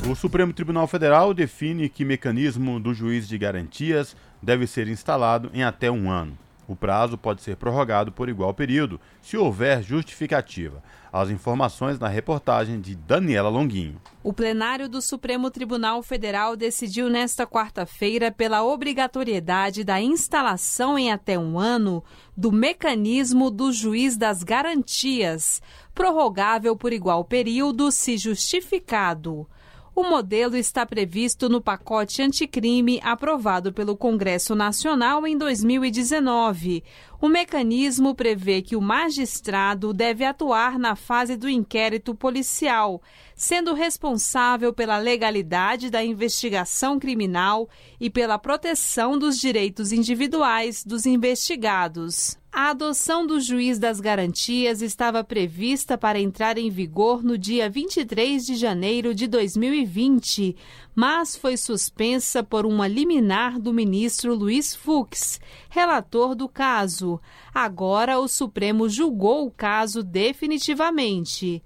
O Supremo Tribunal Federal define que mecanismo do juiz de garantias deve ser instalado em até um ano. O prazo pode ser prorrogado por igual período, se houver justificativa. As informações na reportagem de Daniela Longuinho. O plenário do Supremo Tribunal Federal decidiu nesta quarta-feira pela obrigatoriedade da instalação em até um ano do mecanismo do juiz das garantias, prorrogável por igual período se justificado. O modelo está previsto no pacote anticrime aprovado pelo Congresso Nacional em 2019. O mecanismo prevê que o magistrado deve atuar na fase do inquérito policial, sendo responsável pela legalidade da investigação criminal e pela proteção dos direitos individuais dos investigados. A adoção do juiz das garantias estava prevista para entrar em vigor no dia 23 de janeiro de 2020, mas foi suspensa por uma liminar do ministro Luiz Fux, relator do caso. Agora, o Supremo julgou o caso definitivamente.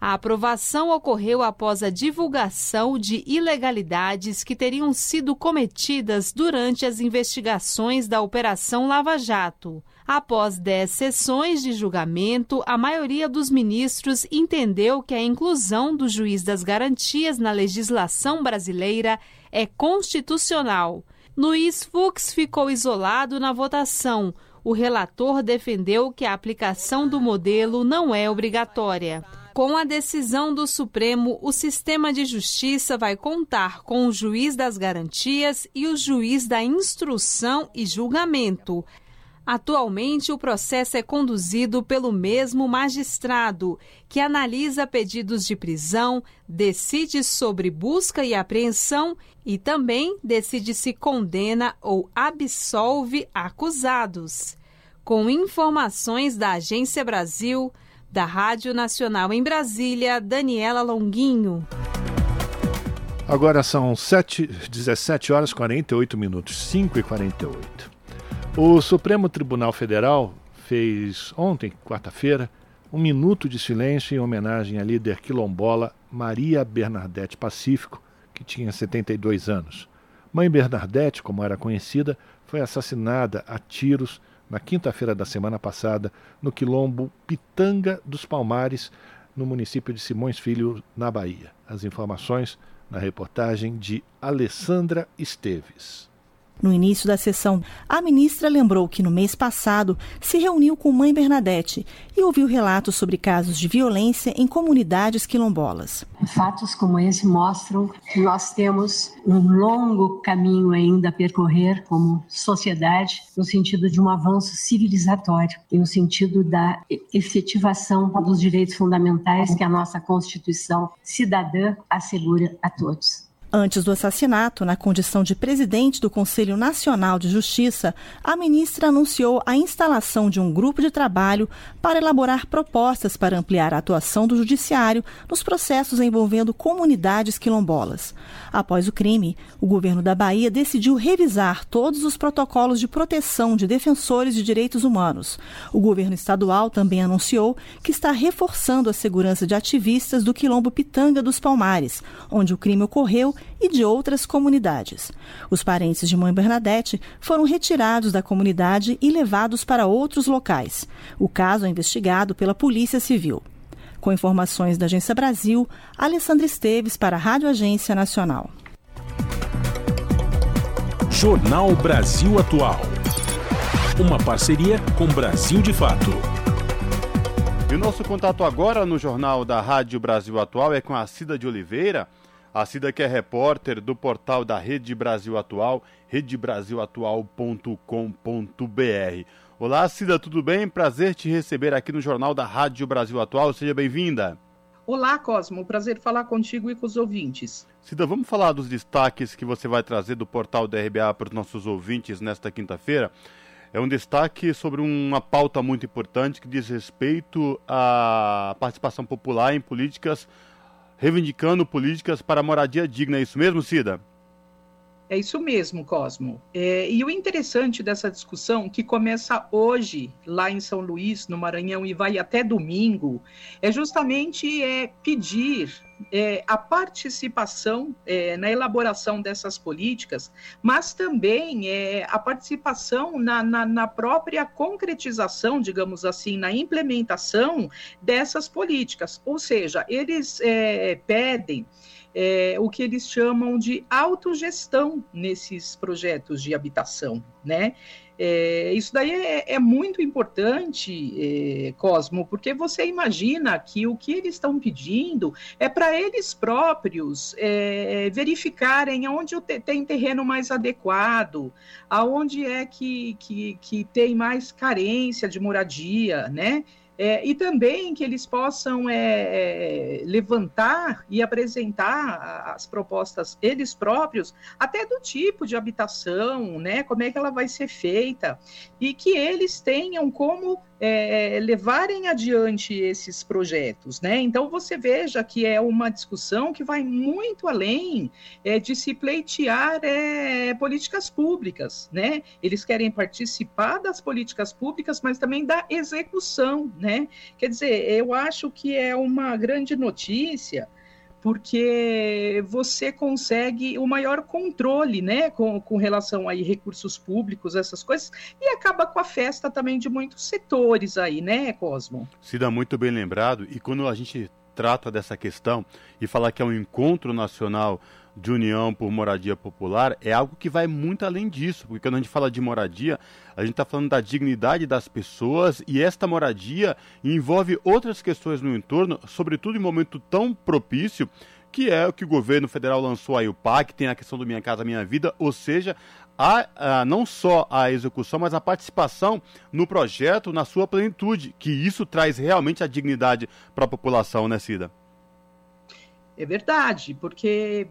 A aprovação ocorreu após a divulgação de ilegalidades que teriam sido cometidas durante as investigações da Operação Lava Jato. Após dez sessões de julgamento, a maioria dos ministros entendeu que a inclusão do juiz das garantias na legislação brasileira é constitucional. Luiz Fux ficou isolado na votação. O relator defendeu que a aplicação do modelo não é obrigatória. Com a decisão do Supremo, o sistema de justiça vai contar com o juiz das garantias e o juiz da instrução e julgamento. Atualmente, o processo é conduzido pelo mesmo magistrado, que analisa pedidos de prisão, decide sobre busca e apreensão e também decide se condena ou absolve acusados. Com informações da Agência Brasil, da Rádio Nacional em Brasília, Daniela Longuinho. Agora são 7, 17 horas 48 minutos, 5 e 48. O Supremo Tribunal Federal fez ontem, quarta-feira, um minuto de silêncio em homenagem à líder quilombola Maria Bernadette Pacífico, que tinha 72 anos. Mãe Bernadette, como era conhecida, foi assassinada a tiros na quinta-feira da semana passada, no quilombo Pitanga dos Palmares, no município de Simões Filho, na Bahia. As informações na reportagem de Alessandra Esteves. No início da sessão, a ministra lembrou que no mês passado se reuniu com Mãe Bernadette e ouviu relatos sobre casos de violência em comunidades quilombolas. Fatos como esse mostram que nós temos um longo caminho ainda a percorrer como sociedade, no sentido de um avanço civilizatório e no sentido da efetivação dos direitos fundamentais que a nossa Constituição cidadã assegura a todos. Antes do assassinato, na condição de presidente do Conselho Nacional de Justiça, a ministra anunciou a instalação de um grupo de trabalho para elaborar propostas para ampliar a atuação do Judiciário nos processos envolvendo comunidades quilombolas. Após o crime, o governo da Bahia decidiu revisar todos os protocolos de proteção de defensores de direitos humanos. O governo estadual também anunciou que está reforçando a segurança de ativistas do Quilombo Pitanga dos Palmares, onde o crime ocorreu e de outras comunidades. Os parentes de Mãe Bernadette foram retirados da comunidade e levados para outros locais. O caso é investigado pela Polícia Civil. Com informações da Agência Brasil, Alessandra Esteves para a Rádio Agência Nacional. Jornal Brasil Atual. Uma parceria com Brasil de Fato. E o nosso contato agora no Jornal da Rádio Brasil Atual é com a Cida de Oliveira. A Cida que é repórter do portal da Rede Brasil Atual, redebrasilatual.com.br. Olá, Cida, tudo bem? Prazer te receber aqui no Jornal da Rádio Brasil Atual. Seja bem-vinda. Olá, Cosmo. Prazer falar contigo e com os ouvintes. Cida, vamos falar dos destaques que você vai trazer do portal da RBA para os nossos ouvintes nesta quinta-feira. É um destaque sobre uma pauta muito importante que diz respeito à participação popular em políticas reivindicando políticas para moradia digna. É isso mesmo, Cida? É isso mesmo, Cosmo. É, e o interessante dessa discussão, que começa hoje lá em São Luís, no Maranhão, e vai até domingo, é justamente é, pedir é, a participação é, na elaboração dessas políticas, mas também é, a participação na, na, na, própria concretização, digamos assim, na implementação dessas políticas. Ou seja, eles é, pedem é, o que eles chamam de autogestão nesses projetos de habitação, né? É, isso daí é, é muito importante, é, Cosmo, porque você imagina que o que eles estão pedindo é para eles próprios é, verificarem onde tem terreno mais adequado, aonde é que, que, que tem mais carência de moradia, né? É, e também que eles possam é, é, levantar e apresentar as propostas eles próprios, até do tipo de habitação, né, como é que ela vai ser feita, e que eles tenham como é, levarem adiante esses projetos, né? Então você veja que é uma discussão que vai muito além é, de se pleitear é, políticas públicas, né? Eles querem participar das políticas públicas, mas também da execução, né? Quer dizer, eu acho que é uma grande notícia porque você consegue o maior controle, né, com, com relação a recursos públicos, essas coisas, e acaba com a festa também de muitos setores aí, né, Cosmo? Cida, muito bem lembrado, e quando a gente trata dessa questão e fala que é um encontro nacional de união por moradia popular é algo que vai muito além disso, porque quando a gente fala de moradia, a gente está falando da dignidade das pessoas e esta moradia envolve outras questões no entorno, sobretudo em momento tão propício que é o que o governo federal lançou aí o PAC, tem a questão do Minha Casa Minha Vida, ou seja, a, a, não só a execução, mas a participação no projeto na sua plenitude, que isso traz realmente a dignidade para a população, né, Cida? É verdade, porque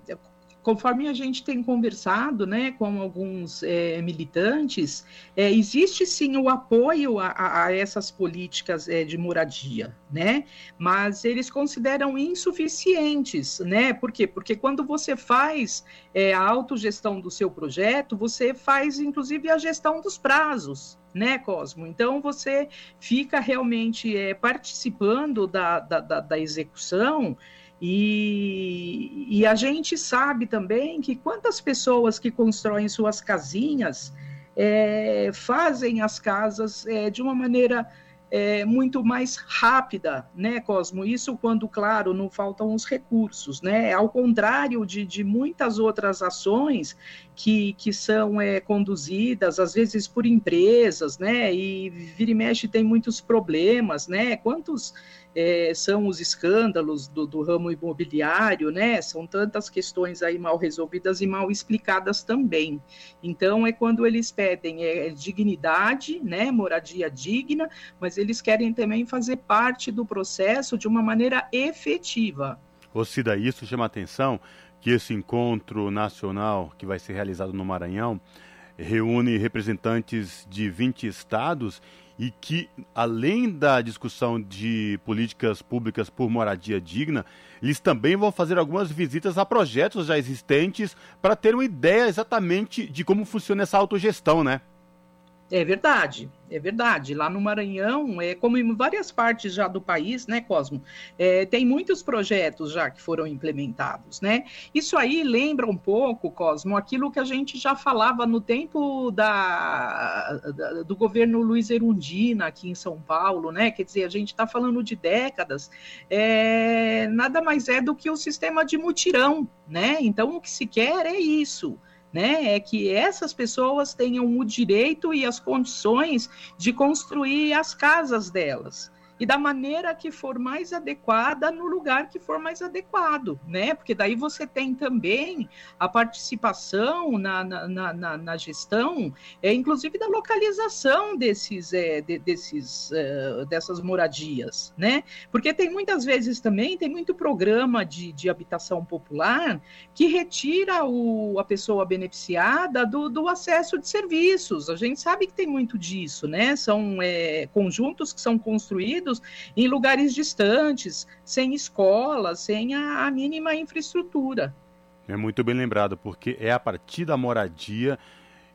conforme a gente tem conversado né, com alguns é, militantes, é, existe sim o apoio a, a essas políticas é, de moradia, né? Mas eles consideram insuficientes, né? Por quê? Porque quando você faz é, a autogestão do seu projeto, você faz inclusive a gestão dos prazos, né, Cosmo? Então você fica realmente é, participando da, da, da, da execução e, e, a gente sabe também que quantas pessoas que constroem suas casinhas é, fazem as casas é, de uma maneira é, muito mais rápida, né, Cosmo? Isso quando, claro, não faltam os recursos, né? Ao contrário de, de muitas outras ações que, que são é, conduzidas, às vezes por empresas, né? E vira e mexe tem muitos problemas, né? Quantos é, são os escândalos do, do, ramo imobiliário, né? São tantas questões aí mal resolvidas e mal explicadas também. Então, é quando eles pedem é, dignidade, né? Moradia digna, mas eles querem também fazer parte do processo de uma maneira efetiva. Ô Cida, isso chama atenção que esse encontro nacional que vai ser realizado no Maranhão reúne representantes de 20 estados e que, além da discussão de políticas públicas por moradia digna, eles também vão fazer algumas visitas a projetos já existentes para ter uma ideia exatamente de como funciona essa autogestão, né? É verdade, é verdade. Lá no Maranhão, é como em várias partes já do país, né, Cosmo, é, tem muitos projetos já que foram implementados, né? Isso aí lembra um pouco, Cosmo, aquilo que a gente já falava no tempo da, da do governo Luiz Erundina aqui em São Paulo, né? Quer dizer, a gente está falando de décadas. É, nada mais é do que o sistema de mutirão, né? Então, o que se quer é isso né? É que essas pessoas tenham o direito e as condições de construir as casas delas e da maneira que for mais adequada no lugar que for mais adequado, né? Porque daí você tem também a participação na, na, na, na gestão, é, inclusive da localização desses, é, de, desses uh, dessas moradias, né? Porque tem muitas vezes também, tem muito programa de, de habitação popular que retira o, a pessoa beneficiada do, do acesso de serviços. A gente sabe que tem muito disso, né? São é, conjuntos que são construídos em lugares distantes, sem escola, sem a, a mínima infraestrutura. É muito bem lembrado, porque é a partir da moradia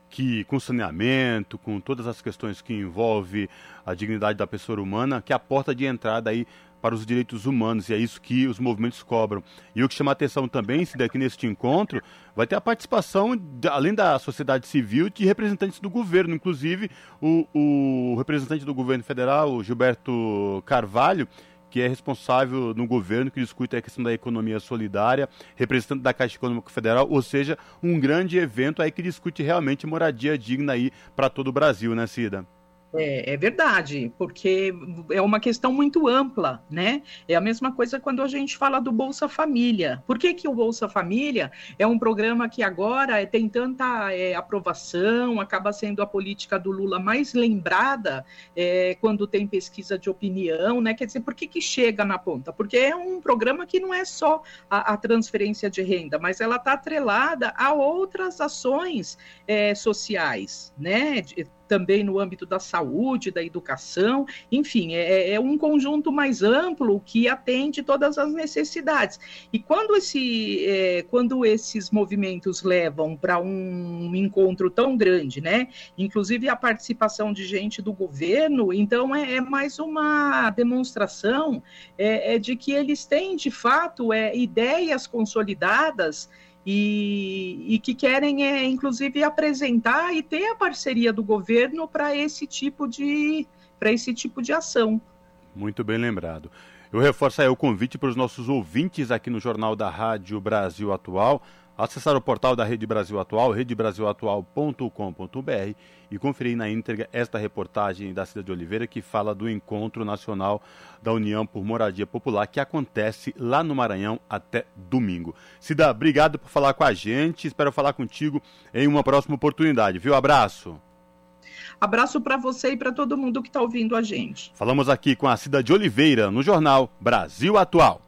que, com saneamento, com todas as questões que envolve a dignidade da pessoa humana, que é a porta de entrada aí para os direitos humanos, e é isso que os movimentos cobram. E o que chama atenção também, se daqui neste encontro, vai ter a participação, além da sociedade civil, de representantes do governo, inclusive o, o representante do governo federal, Gilberto Carvalho, que é responsável no governo que discute a questão da economia solidária, representante da Caixa Econômica Federal, ou seja, um grande evento aí que discute realmente moradia digna aí para todo o Brasil, né, Cida? É, é, verdade, porque é uma questão muito ampla, né? É a mesma coisa quando a gente fala do Bolsa Família. Por que, que o Bolsa Família é um programa que agora tem tanta é, aprovação, acaba sendo a política do Lula mais lembrada é, quando tem pesquisa de opinião, né? Quer dizer, por que, que chega na ponta? Porque é um programa que não é só a, a transferência de renda, mas ela está atrelada a outras ações é, sociais, né? Também no âmbito da saúde, da educação, enfim, é, é, um conjunto mais amplo que atende todas as necessidades. E quando, esse, é, quando esses movimentos levam para um encontro tão grande, né, inclusive a participação de gente do governo, então é, é mais uma demonstração é, é de que eles têm, de fato, é, ideias consolidadas e, e que querem, é, inclusive, apresentar e ter a parceria do governo para esse tipo de para esse tipo de ação. Muito bem lembrado. Eu reforço aí o convite para os nossos ouvintes aqui no Jornal da Rádio Brasil Atual acessar o portal da Rede Brasil Atual, redebrasilatual.com.br e conferir na íntegra esta reportagem da Cidade de Oliveira que fala do Encontro Nacional da União por Moradia Popular que acontece lá no Maranhão até domingo. Cida, obrigado por falar com a gente, espero falar contigo em uma próxima oportunidade, viu? Abraço. Abraço para você e para todo mundo que está ouvindo a gente. Falamos aqui com a Cida de Oliveira no jornal Brasil Atual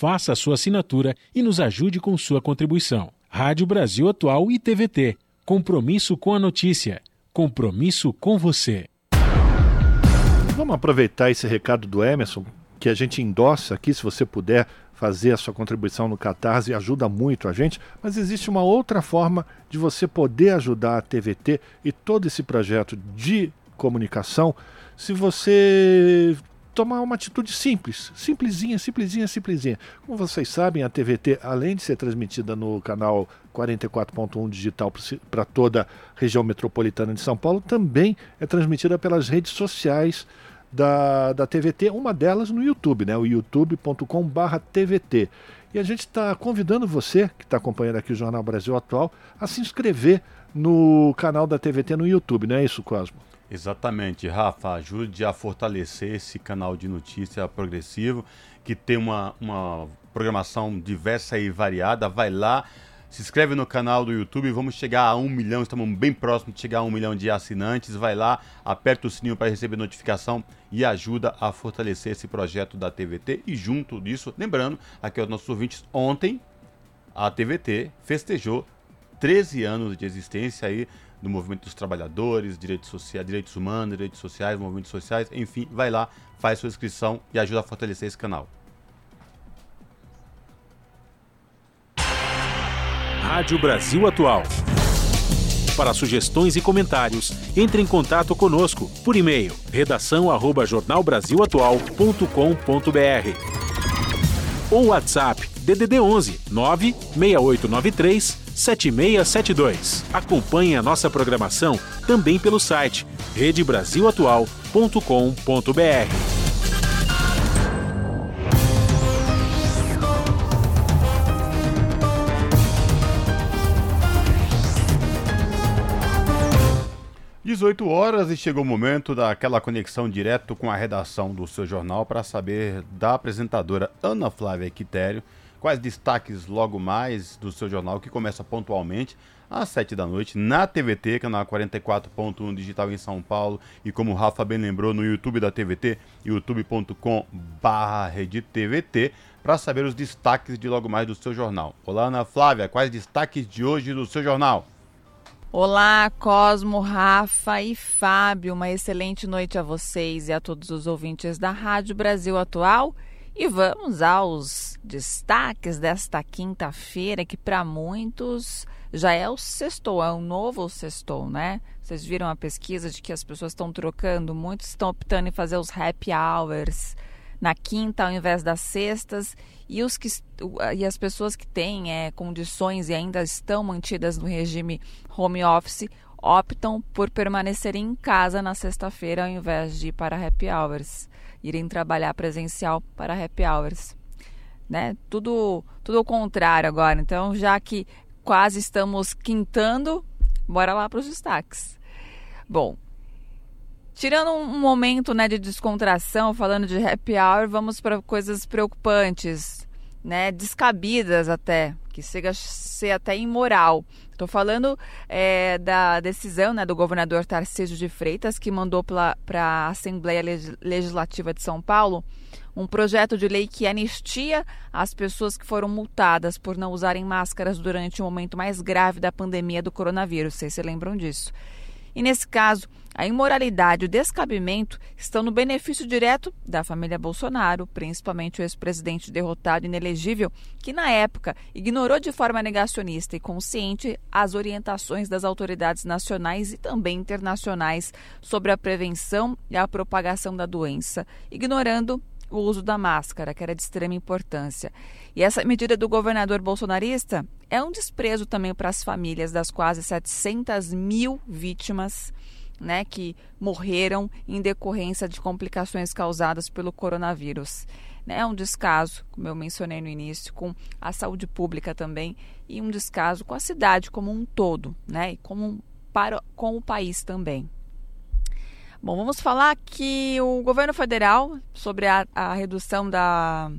faça a sua assinatura e nos ajude com sua contribuição. Rádio Brasil Atual e TVT. Compromisso com a notícia. Compromisso com você. Vamos aproveitar esse recado do Emerson que a gente endossa aqui, se você puder fazer a sua contribuição no Catarse, ajuda muito a gente, mas existe uma outra forma de você poder ajudar a TVT e todo esse projeto de comunicação se você tomar uma atitude simples, simplesinha, simplesinha, simplesinha. Como vocês sabem, a TVT, além de ser transmitida no canal 44.1 digital para toda a região metropolitana de São Paulo, também é transmitida pelas redes sociais da, da TVT, uma delas no YouTube, né? o youtube.com/tvt. E a gente está convidando você, que está acompanhando aqui o Jornal Brasil Atual, a se inscrever no canal da TVT no YouTube, não é isso, Cosmo? Exatamente, Rafa, ajude a fortalecer esse canal de notícia progressivo, que tem uma, uma programação diversa e variada. Vai lá, se inscreve no canal do YouTube, vamos chegar a um milhão, estamos bem próximos de chegar a um milhão de assinantes. Vai lá, aperta o sininho para receber notificação e ajuda a fortalecer esse projeto da TVT. E junto disso, lembrando aqui aos nossos ouvintes, ontem a TVT festejou 13 anos de existência aí do movimento dos trabalhadores, direitos sociais, direitos humanos, direitos sociais, movimentos sociais, enfim, vai lá, faz sua inscrição e ajuda a fortalecer esse canal. Rádio Brasil Atual. Para sugestões e comentários, entre em contato conosco por e-mail redação@jornalbrasilatual.com.br ou WhatsApp DDD 11 96893 7672. Acompanhe a nossa programação também pelo site redebrasilatual.com.br. 18 horas e chegou o momento daquela conexão direto com a redação do seu jornal para saber da apresentadora Ana Flávia Quitério quais destaques logo mais do seu jornal, que começa pontualmente às 7 da noite, na TVT, canal 44.1 digital em São Paulo, e como o Rafa bem lembrou, no YouTube da TVT, youtube.com TVT, para saber os destaques de logo mais do seu jornal. Olá, Ana Flávia, quais destaques de hoje do seu jornal? Olá, Cosmo, Rafa e Fábio. Uma excelente noite a vocês e a todos os ouvintes da Rádio Brasil Atual e vamos aos destaques desta quinta-feira, que para muitos já é o sextou, é um novo sextou, né? Vocês viram a pesquisa de que as pessoas estão trocando, muitos estão optando em fazer os happy hours na quinta ao invés das sextas, e, os que, e as pessoas que têm é, condições e ainda estão mantidas no regime home office optam por permanecerem em casa na sexta-feira ao invés de ir para happy hours irem trabalhar presencial para happy hours. Né? Tudo, tudo ao contrário agora. Então, já que quase estamos quintando, bora lá para os destaques. Bom, tirando um momento né, de descontração, falando de happy hour, vamos para coisas preocupantes, né, descabidas até, que chega a ser até imoral. Estou falando é, da decisão né, do governador Tarcísio de Freitas, que mandou para a Assembleia Legislativa de São Paulo um projeto de lei que anistia as pessoas que foram multadas por não usarem máscaras durante o momento mais grave da pandemia do coronavírus. Vocês se lembram disso? E nesse caso, a imoralidade e o descabimento estão no benefício direto da família Bolsonaro, principalmente o ex-presidente derrotado e inelegível, que na época ignorou de forma negacionista e consciente as orientações das autoridades nacionais e também internacionais sobre a prevenção e a propagação da doença, ignorando o uso da máscara, que era de extrema importância. E essa medida do governador bolsonarista é um desprezo também para as famílias das quase 700 mil vítimas né, que morreram em decorrência de complicações causadas pelo coronavírus. É um descaso, como eu mencionei no início, com a saúde pública também e um descaso com a cidade como um todo, né, e como para, com o país também. Bom, vamos falar que o governo federal, sobre a, a redução da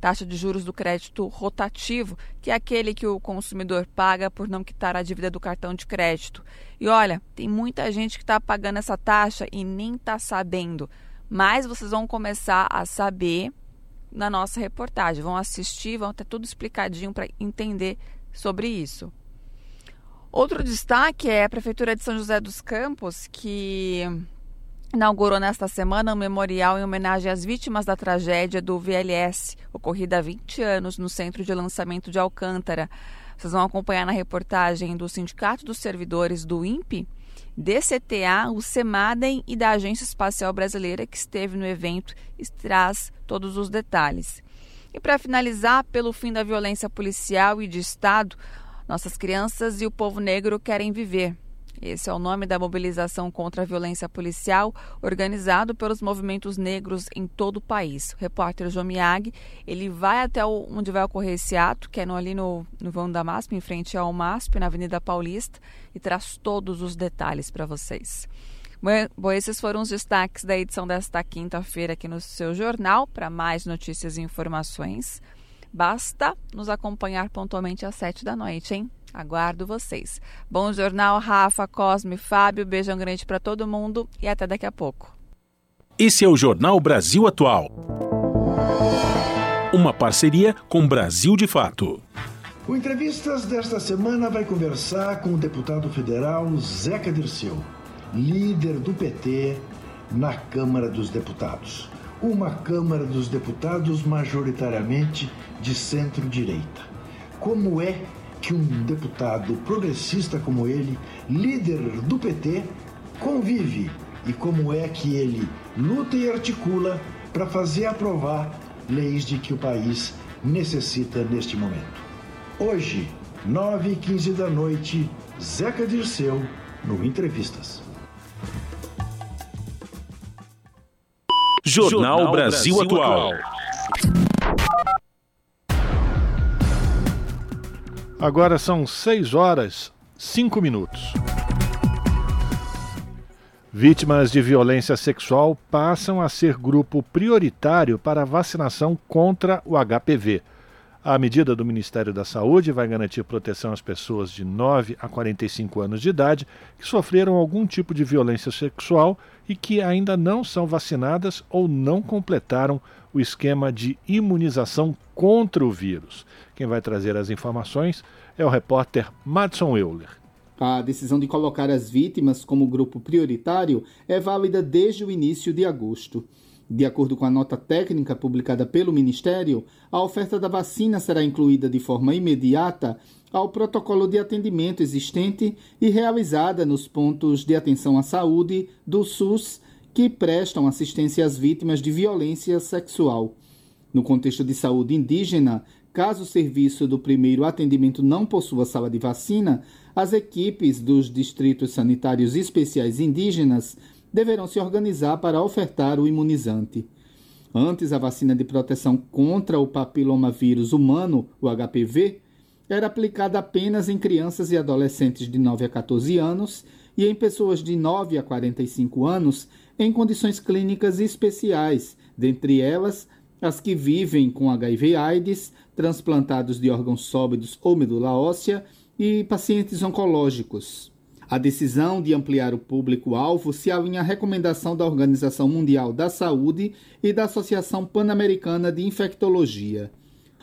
taxa de juros do crédito rotativo, que é aquele que o consumidor paga por não quitar a dívida do cartão de crédito. E olha, tem muita gente que está pagando essa taxa e nem está sabendo. Mas vocês vão começar a saber na nossa reportagem. Vão assistir, vão ter tudo explicadinho para entender sobre isso. Outro destaque é a Prefeitura de São José dos Campos, que inaugurou nesta semana um memorial em homenagem às vítimas da tragédia do VLS, ocorrida há 20 anos no centro de lançamento de Alcântara. Vocês vão acompanhar na reportagem do Sindicato dos Servidores do INPE, DCTA, o SEMADEM e da Agência Espacial Brasileira que esteve no evento e traz todos os detalhes. E para finalizar, pelo fim da violência policial e de Estado, nossas crianças e o povo negro querem viver. Esse é o nome da mobilização contra a violência policial, organizado pelos movimentos negros em todo o país. O repórter João Miag, ele vai até onde vai ocorrer esse ato, que é no, ali no, no vão da MASP, em frente ao MASP, na Avenida Paulista, e traz todos os detalhes para vocês. Bom, esses foram os destaques da edição desta quinta-feira aqui no seu jornal. Para mais notícias e informações, basta nos acompanhar pontualmente às sete da noite, hein? Aguardo vocês. Bom jornal, Rafa, Cosme, Fábio. Beijão grande para todo mundo e até daqui a pouco. Esse é o Jornal Brasil Atual. Uma parceria com Brasil de Fato. O Entrevistas desta semana vai conversar com o deputado federal Zeca Dirceu, líder do PT na Câmara dos Deputados. Uma Câmara dos Deputados majoritariamente de centro-direita. Como é que um deputado progressista como ele, líder do PT, convive e como é que ele luta e articula para fazer aprovar leis de que o país necessita neste momento. Hoje, 9 e 15 da noite, Zeca Dirceu, no Entrevistas. Jornal Brasil Atual. Agora são 6 horas 5 minutos. Vítimas de violência sexual passam a ser grupo prioritário para vacinação contra o HPV. A medida do Ministério da Saúde vai garantir proteção às pessoas de 9 a 45 anos de idade que sofreram algum tipo de violência sexual e que ainda não são vacinadas ou não completaram o esquema de imunização contra o vírus. Quem vai trazer as informações é o repórter Madson Euler. A decisão de colocar as vítimas como grupo prioritário é válida desde o início de agosto. De acordo com a nota técnica publicada pelo Ministério, a oferta da vacina será incluída de forma imediata ao protocolo de atendimento existente e realizada nos pontos de atenção à saúde do SUS que prestam assistência às vítimas de violência sexual. No contexto de saúde indígena, caso o serviço do primeiro atendimento não possua sala de vacina, as equipes dos distritos sanitários especiais indígenas deverão se organizar para ofertar o imunizante. Antes, a vacina de proteção contra o papilomavírus humano, o HPV, era aplicada apenas em crianças e adolescentes de 9 a 14 anos e em pessoas de 9 a 45 anos em condições clínicas especiais, dentre elas as que vivem com HIV/AIDS, transplantados de órgãos sólidos ou medula óssea e pacientes oncológicos. A decisão de ampliar o público-alvo se alinha à recomendação da Organização Mundial da Saúde e da Associação Pan-Americana de Infectologia.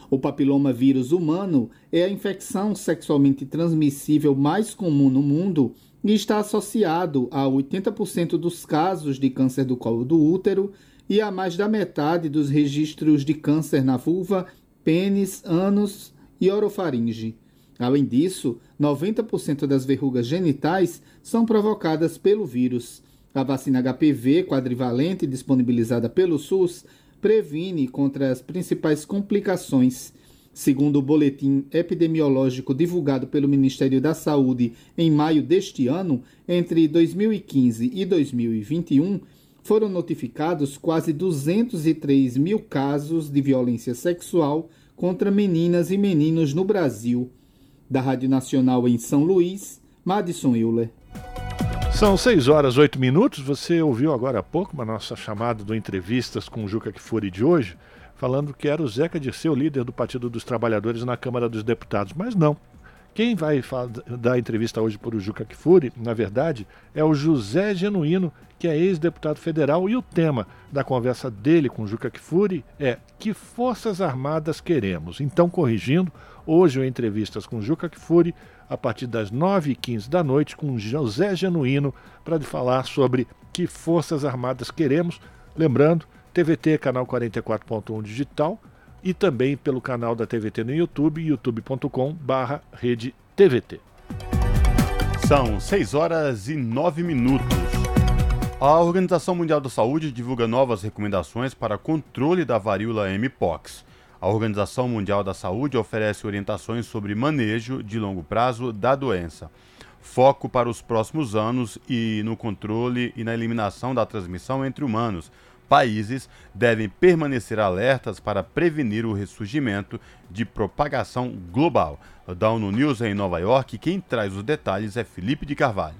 O papiloma vírus humano é a infecção sexualmente transmissível mais comum no mundo e está associado a 80% dos casos de câncer do colo do útero e a mais da metade dos registros de câncer na vulva, pênis, ânus e orofaringe. Além disso, 90% das verrugas genitais são provocadas pelo vírus. A vacina HPV quadrivalente disponibilizada pelo SUS previne contra as principais complicações Segundo o boletim epidemiológico divulgado pelo Ministério da Saúde em maio deste ano, entre 2015 e 2021, foram notificados quase 203 mil casos de violência sexual contra meninas e meninos no Brasil. Da Rádio Nacional em São Luís, Madison Euler. São 6 horas 8 minutos. Você ouviu agora há pouco uma nossa chamada do Entrevistas com o Juca Kfouri de hoje falando que era o Zeca Dirceu, líder do Partido dos Trabalhadores na Câmara dos Deputados. Mas não. Quem vai dar entrevista hoje por o Juca Kfouri, na verdade, é o José Genuíno, que é ex-deputado federal, e o tema da conversa dele com o Juca Kfouri é Que Forças Armadas Queremos? Então, corrigindo, hoje eu entrevistas com o Juca Kfouri a partir das 9h15 da noite com José Genuíno para falar sobre que Forças Armadas queremos. Lembrando, TVT, canal 44.1 digital e também pelo canal da TVT no YouTube, youtube.com/barra rede TVT. São 6 horas e 9 minutos. A Organização Mundial da Saúde divulga novas recomendações para controle da varíola Mpox. A Organização Mundial da Saúde oferece orientações sobre manejo de longo prazo da doença. Foco para os próximos anos e no controle e na eliminação da transmissão entre humanos, países devem permanecer alertas para prevenir o ressurgimento de propagação global. Da ONU News em Nova York, quem traz os detalhes é Felipe de Carvalho.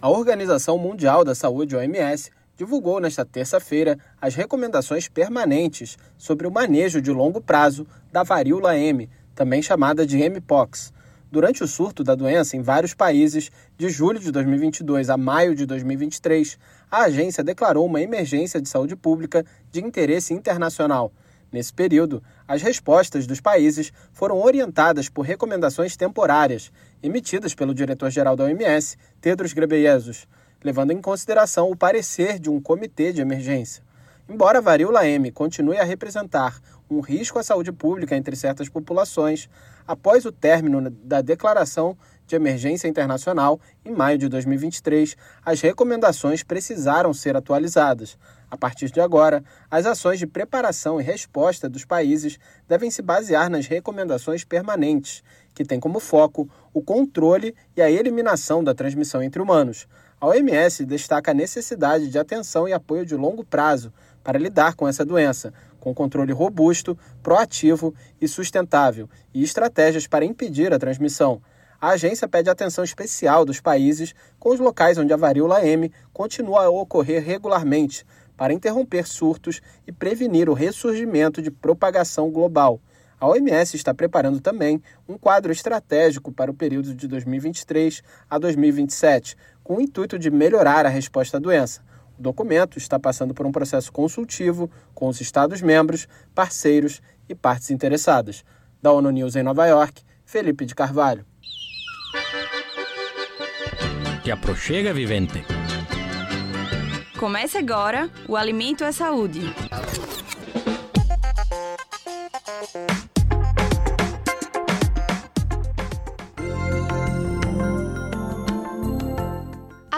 A Organização Mundial da Saúde, OMS, divulgou nesta terça-feira as recomendações permanentes sobre o manejo de longo prazo da varíola M, também chamada de Mpox. Durante o surto da doença em vários países, de julho de 2022 a maio de 2023, a agência declarou uma emergência de saúde pública de interesse internacional. Nesse período, as respostas dos países foram orientadas por recomendações temporárias, emitidas pelo diretor-geral da OMS, Tedros Ghebreyesus, levando em consideração o parecer de um comitê de emergência. Embora a varíola M continue a representar um risco à saúde pública entre certas populações, após o término da declaração de emergência internacional, em maio de 2023, as recomendações precisaram ser atualizadas. A partir de agora, as ações de preparação e resposta dos países devem se basear nas recomendações permanentes, que têm como foco o controle e a eliminação da transmissão entre humanos. A OMS destaca a necessidade de atenção e apoio de longo prazo para lidar com essa doença, com controle robusto, proativo e sustentável, e estratégias para impedir a transmissão. A agência pede atenção especial dos países com os locais onde a varíola M continua a ocorrer regularmente, para interromper surtos e prevenir o ressurgimento de propagação global. A OMS está preparando também um quadro estratégico para o período de 2023 a 2027, com o intuito de melhorar a resposta à doença. O documento está passando por um processo consultivo com os Estados-membros, parceiros e partes interessadas. Da ONU News em Nova York, Felipe de Carvalho. Te aproxega, vivente. Comece agora o Alimento é Saúde.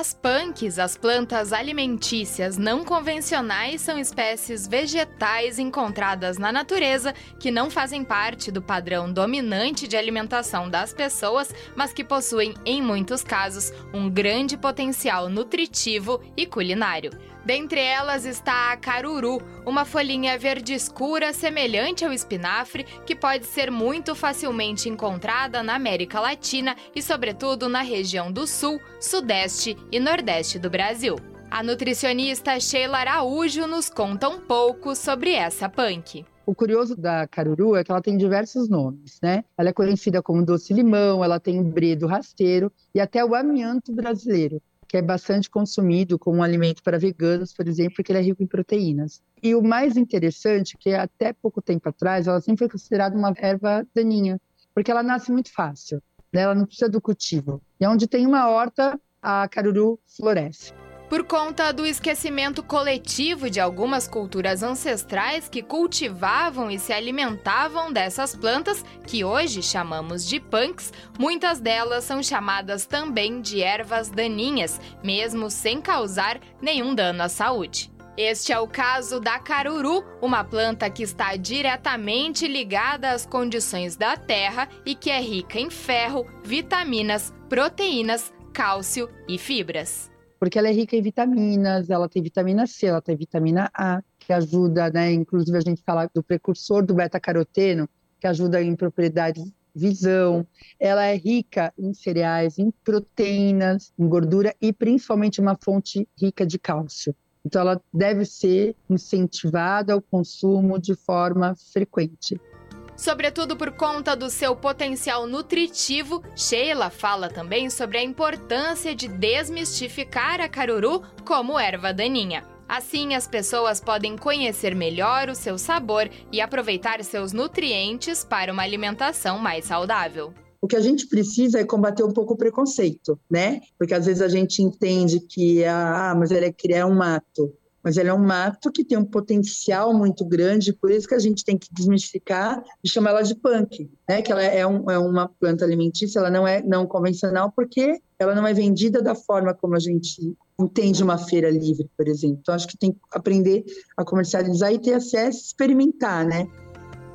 As punks, as plantas alimentícias não convencionais, são espécies vegetais encontradas na natureza que não fazem parte do padrão dominante de alimentação das pessoas, mas que possuem, em muitos casos, um grande potencial nutritivo e culinário. Dentre elas está a caruru, uma folhinha verde escura semelhante ao espinafre que pode ser muito facilmente encontrada na América Latina e, sobretudo, na região do Sul, Sudeste e Nordeste do Brasil. A nutricionista Sheila Araújo nos conta um pouco sobre essa punk. O curioso da caruru é que ela tem diversos nomes, né? Ela é conhecida como doce limão, ela tem o bredo rasteiro e até o amianto brasileiro que é bastante consumido como um alimento para veganos, por exemplo, porque ele é rico em proteínas. E o mais interessante, que até pouco tempo atrás, ela sempre foi considerada uma erva daninha, porque ela nasce muito fácil, né? ela não precisa do cultivo. E onde tem uma horta, a caruru floresce. Por conta do esquecimento coletivo de algumas culturas ancestrais que cultivavam e se alimentavam dessas plantas, que hoje chamamos de punks, muitas delas são chamadas também de ervas daninhas, mesmo sem causar nenhum dano à saúde. Este é o caso da caruru, uma planta que está diretamente ligada às condições da terra e que é rica em ferro, vitaminas, proteínas, cálcio e fibras porque ela é rica em vitaminas, ela tem vitamina C, ela tem vitamina A, que ajuda, né? Inclusive a gente fala do precursor do beta-caroteno, que ajuda em propriedades visão. Ela é rica em cereais, em proteínas, em gordura e principalmente uma fonte rica de cálcio. Então ela deve ser incentivada ao consumo de forma frequente. Sobretudo por conta do seu potencial nutritivo, Sheila fala também sobre a importância de desmistificar a caruru como erva daninha. Assim, as pessoas podem conhecer melhor o seu sabor e aproveitar seus nutrientes para uma alimentação mais saudável. O que a gente precisa é combater um pouco o preconceito, né? Porque às vezes a gente entende que, ah, mas ele é criar um mato mas ela é um mato que tem um potencial muito grande, por isso que a gente tem que desmistificar e chamar ela de punk, né? Que ela é, um, é uma planta alimentícia, ela não é não convencional porque ela não é vendida da forma como a gente entende uma feira livre, por exemplo. Então acho que tem que aprender a comercializar e ter acesso, experimentar, né?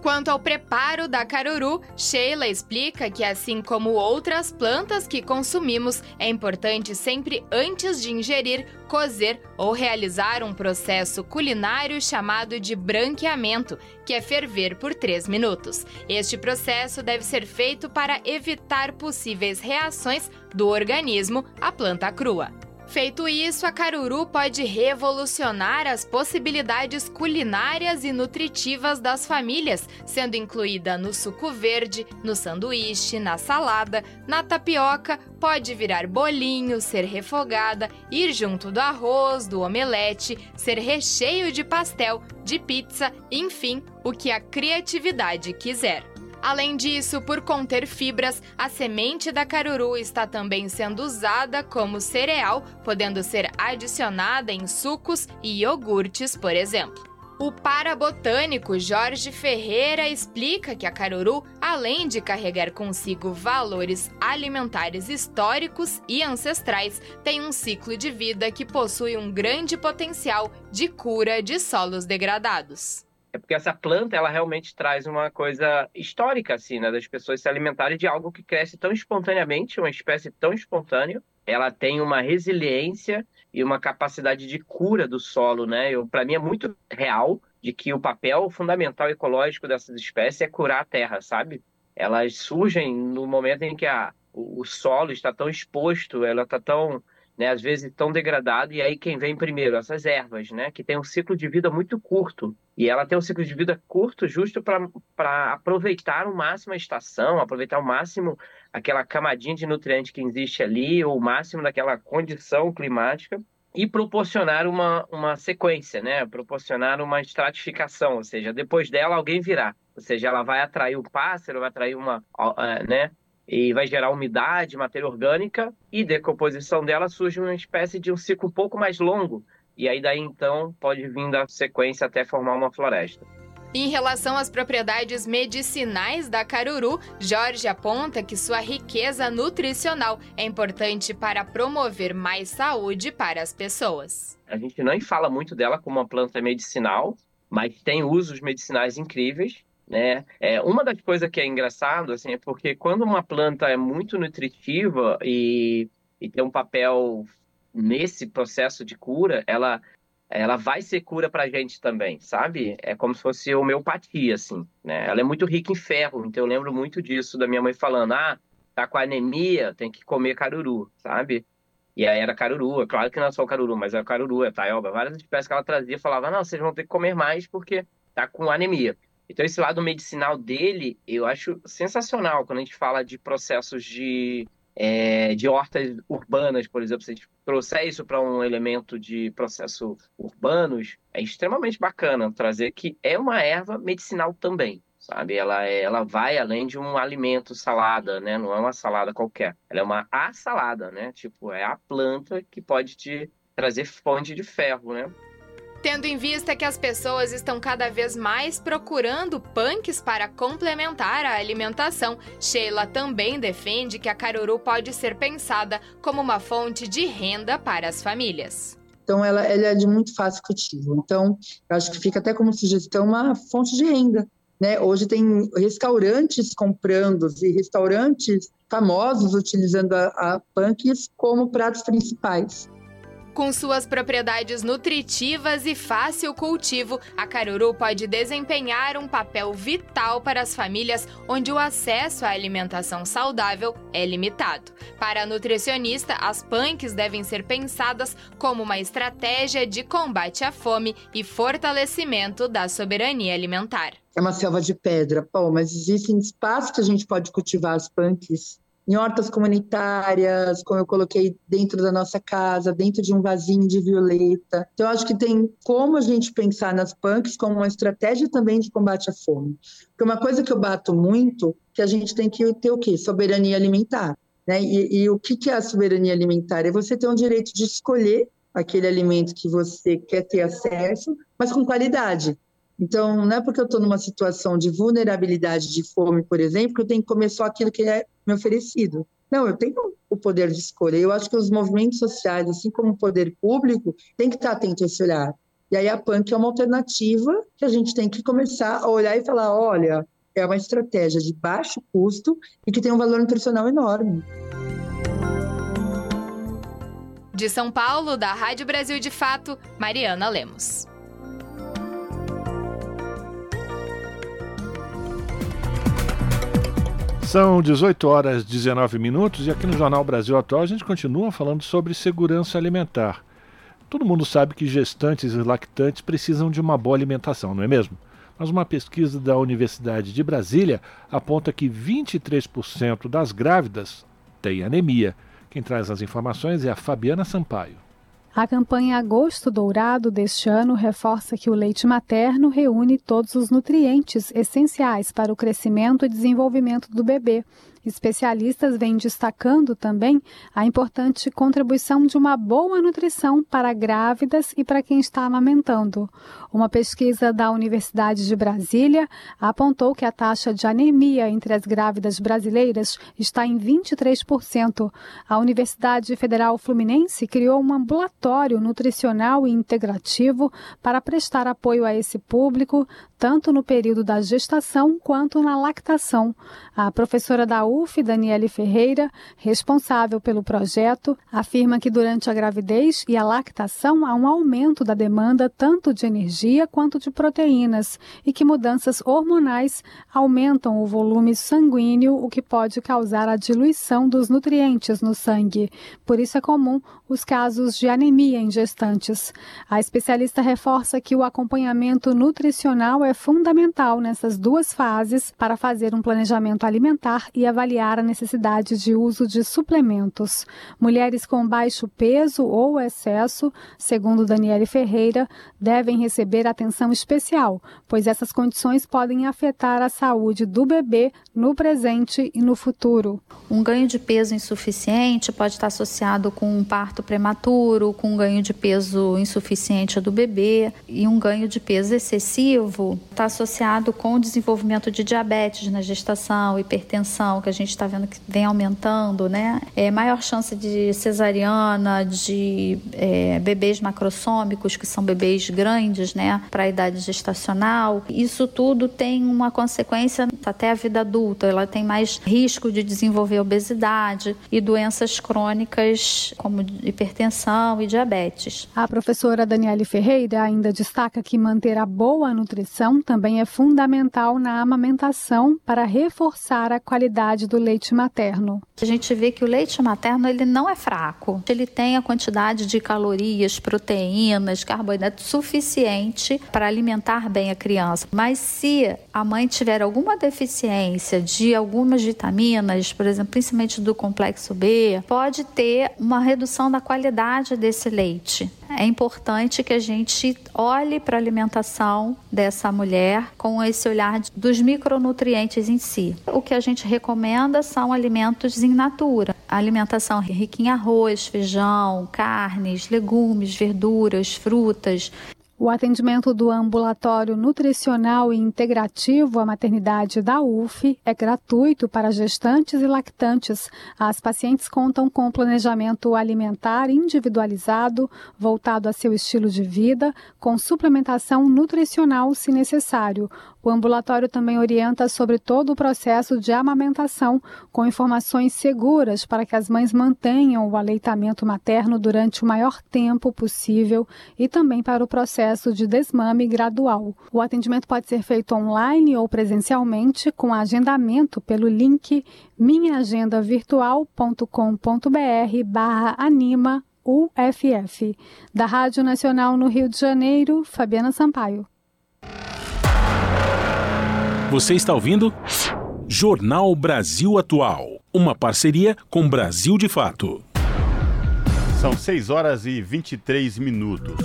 Quanto ao preparo da caruru, Sheila explica que, assim como outras plantas que consumimos, é importante sempre antes de ingerir, cozer ou realizar um processo culinário chamado de branqueamento, que é ferver por 3 minutos. Este processo deve ser feito para evitar possíveis reações do organismo à planta crua. Feito isso, a caruru pode revolucionar as possibilidades culinárias e nutritivas das famílias, sendo incluída no suco verde, no sanduíche, na salada, na tapioca, pode virar bolinho, ser refogada, ir junto do arroz, do omelete, ser recheio de pastel, de pizza, enfim, o que a criatividade quiser. Além disso, por conter fibras, a semente da caruru está também sendo usada como cereal, podendo ser adicionada em sucos e iogurtes, por exemplo. O parabotânico Jorge Ferreira explica que a caruru, além de carregar consigo valores alimentares históricos e ancestrais, tem um ciclo de vida que possui um grande potencial de cura de solos degradados. É porque essa planta, ela realmente traz uma coisa histórica, assim, né? Das pessoas se alimentarem de algo que cresce tão espontaneamente, uma espécie tão espontânea. Ela tem uma resiliência e uma capacidade de cura do solo, né? Para mim é muito real de que o papel fundamental ecológico dessas espécies é curar a terra, sabe? Elas surgem no momento em que a, o, o solo está tão exposto, ela está tão né, às vezes tão degradado, e aí quem vem primeiro? Essas ervas, né, que tem um ciclo de vida muito curto. E ela tem um ciclo de vida curto justo para aproveitar o máximo a estação, aproveitar ao máximo aquela camadinha de nutriente que existe ali, ou o máximo daquela condição climática, e proporcionar uma, uma sequência, né, proporcionar uma estratificação, ou seja, depois dela alguém virá. Ou seja, ela vai atrair o pássaro, vai atrair uma, né, e vai gerar umidade, matéria orgânica e decomposição dela surge uma espécie de um ciclo um pouco mais longo e aí daí então pode vir da sequência até formar uma floresta. Em relação às propriedades medicinais da caruru, Jorge aponta que sua riqueza nutricional é importante para promover mais saúde para as pessoas. A gente não fala muito dela como uma planta medicinal, mas tem usos medicinais incríveis né? É, uma das coisas que é engraçado assim, é porque quando uma planta é muito nutritiva e, e tem um papel nesse processo de cura, ela, ela vai ser cura para a gente também, sabe? É como se fosse homeopatia, assim, né? Ela é muito rica em ferro, então eu lembro muito disso da minha mãe falando, ah, tá com anemia, tem que comer caruru, sabe? E aí era caruru, é claro que não é só o caruru, mas é o caruru, é taioba, várias espécies que ela trazia, falava, não, vocês vão ter que comer mais porque tá com anemia. Então, esse lado medicinal dele, eu acho sensacional quando a gente fala de processos de, é, de hortas urbanas, por exemplo. Se a gente trouxer isso para um elemento de processo urbanos, é extremamente bacana trazer que é uma erva medicinal também. Sabe, ela, é, ela vai além de um alimento salada, né? Não é uma salada qualquer. Ela é uma a salada, né? Tipo, é a planta que pode te trazer fonte de ferro, né? Tendo em vista que as pessoas estão cada vez mais procurando punks para complementar a alimentação, Sheila também defende que a caruru pode ser pensada como uma fonte de renda para as famílias. Então, ela, ela é de muito fácil cultivo. Então, eu acho que fica até como sugestão uma fonte de renda. Né? Hoje tem restaurantes comprando e restaurantes famosos utilizando a, a punks como pratos principais. Com suas propriedades nutritivas e fácil cultivo, a caruru pode desempenhar um papel vital para as famílias onde o acesso à alimentação saudável é limitado. Para a nutricionista, as punks devem ser pensadas como uma estratégia de combate à fome e fortalecimento da soberania alimentar. É uma selva de pedra, pô, mas existem espaços que a gente pode cultivar as punks em hortas comunitárias, como eu coloquei dentro da nossa casa, dentro de um vasinho de violeta. Então, eu acho que tem como a gente pensar nas punks como uma estratégia também de combate à fome. Porque uma coisa que eu bato muito, que a gente tem que ter o quê? Soberania alimentar. Né? E, e o que, que é a soberania alimentar? É você ter um direito de escolher aquele alimento que você quer ter acesso, mas com qualidade. Então, não é porque eu estou numa situação de vulnerabilidade, de fome, por exemplo, que eu tenho que comer só aquilo que é me oferecido. Não, eu tenho o poder de escolha. Eu acho que os movimentos sociais, assim como o poder público, tem que estar atento a esse olhar. E aí a PANC é uma alternativa que a gente tem que começar a olhar e falar, olha, é uma estratégia de baixo custo e que tem um valor nutricional enorme. De São Paulo, da Rádio Brasil de Fato, Mariana Lemos. São 18 horas 19 minutos e aqui no Jornal Brasil Atual a gente continua falando sobre segurança alimentar. Todo mundo sabe que gestantes e lactantes precisam de uma boa alimentação, não é mesmo? Mas uma pesquisa da Universidade de Brasília aponta que 23% das grávidas têm anemia. Quem traz as informações é a Fabiana Sampaio. A campanha Agosto Dourado deste ano reforça que o leite materno reúne todos os nutrientes essenciais para o crescimento e desenvolvimento do bebê Especialistas vêm destacando também a importante contribuição de uma boa nutrição para grávidas e para quem está amamentando. Uma pesquisa da Universidade de Brasília apontou que a taxa de anemia entre as grávidas brasileiras está em 23%. A Universidade Federal Fluminense criou um ambulatório nutricional e integrativo para prestar apoio a esse público, tanto no período da gestação quanto na lactação. A professora da UF, Daniele Ferreira, responsável pelo projeto, afirma que durante a gravidez e a lactação há um aumento da demanda tanto de energia quanto de proteínas e que mudanças hormonais aumentam o volume sanguíneo, o que pode causar a diluição dos nutrientes no sangue. Por isso é comum os casos de anemia em gestantes. A especialista reforça que o acompanhamento nutricional é fundamental nessas duas fases para fazer um planejamento alimentar e avaliar a necessidade de uso de suplementos. Mulheres com baixo peso ou excesso, segundo Daniele Ferreira, devem receber atenção especial, pois essas condições podem afetar a saúde do bebê no presente e no futuro. Um ganho de peso insuficiente pode estar associado com um parto prematuro, com um ganho de peso insuficiente do bebê e um ganho de peso excessivo está associado com o desenvolvimento de diabetes na gestação, hipertensão, que a gente está vendo que vem aumentando, né? É maior chance de cesariana, de é, bebês macrossômicos, que são bebês grandes, né? Para a idade gestacional. Isso tudo tem uma consequência até a vida adulta. Ela tem mais risco de desenvolver obesidade e doenças crônicas como hipertensão e diabetes. A professora Daniele Ferreira ainda destaca que manter a boa nutrição também é fundamental na amamentação para reforçar a qualidade do leite materno. A gente vê que o leite materno ele não é fraco. Ele tem a quantidade de calorias, proteínas, carboidratos suficiente para alimentar bem a criança. Mas se a mãe tiver alguma deficiência de algumas vitaminas, por exemplo, principalmente do complexo B, pode ter uma redução da qualidade desse leite. É importante que a gente olhe para a alimentação dessa mulher com esse olhar dos micronutrientes em si. O que a gente recomenda são alimentos in natura. Alimentação rica em arroz, feijão, carnes, legumes, verduras, frutas. O atendimento do ambulatório nutricional e integrativo à maternidade da UF é gratuito para gestantes e lactantes. As pacientes contam com planejamento alimentar individualizado, voltado a seu estilo de vida, com suplementação nutricional se necessário. O ambulatório também orienta sobre todo o processo de amamentação, com informações seguras para que as mães mantenham o aleitamento materno durante o maior tempo possível e também para o processo de desmame gradual. O atendimento pode ser feito online ou presencialmente, com agendamento pelo link minhaagendavirtual.com.br barra anima UFF. Da Rádio Nacional no Rio de Janeiro, Fabiana Sampaio. Você está ouvindo? Jornal Brasil Atual. Uma parceria com Brasil de Fato. São 6 horas e 23 minutos.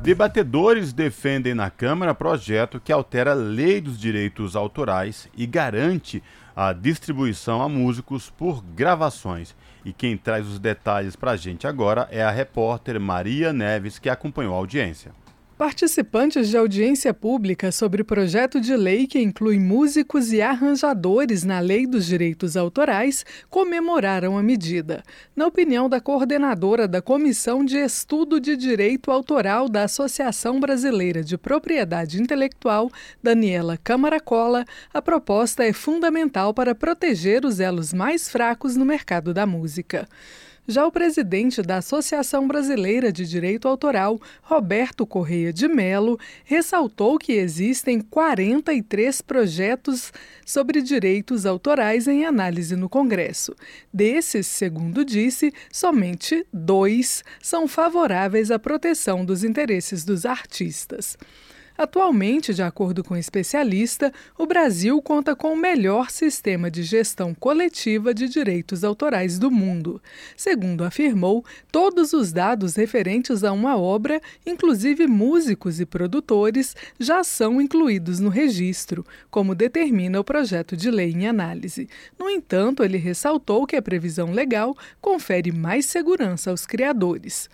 Debatedores defendem na Câmara projeto que altera a lei dos direitos autorais e garante a distribuição a músicos por gravações. E quem traz os detalhes para a gente agora é a repórter Maria Neves, que acompanhou a audiência. Participantes de audiência pública sobre o projeto de lei que inclui músicos e arranjadores na Lei dos Direitos Autorais comemoraram a medida. Na opinião da coordenadora da Comissão de Estudo de Direito Autoral da Associação Brasileira de Propriedade Intelectual, Daniela Camaracola, a proposta é fundamental para proteger os elos mais fracos no mercado da música. Já o presidente da Associação Brasileira de Direito Autoral, Roberto Correia de Melo, ressaltou que existem 43 projetos sobre direitos autorais em análise no Congresso. Desses, segundo disse, somente dois são favoráveis à proteção dos interesses dos artistas. Atualmente, de acordo com o especialista, o Brasil conta com o melhor sistema de gestão coletiva de direitos autorais do mundo. Segundo afirmou, todos os dados referentes a uma obra, inclusive músicos e produtores, já são incluídos no registro, como determina o projeto de lei em análise. No entanto, ele ressaltou que a previsão legal confere mais segurança aos criadores.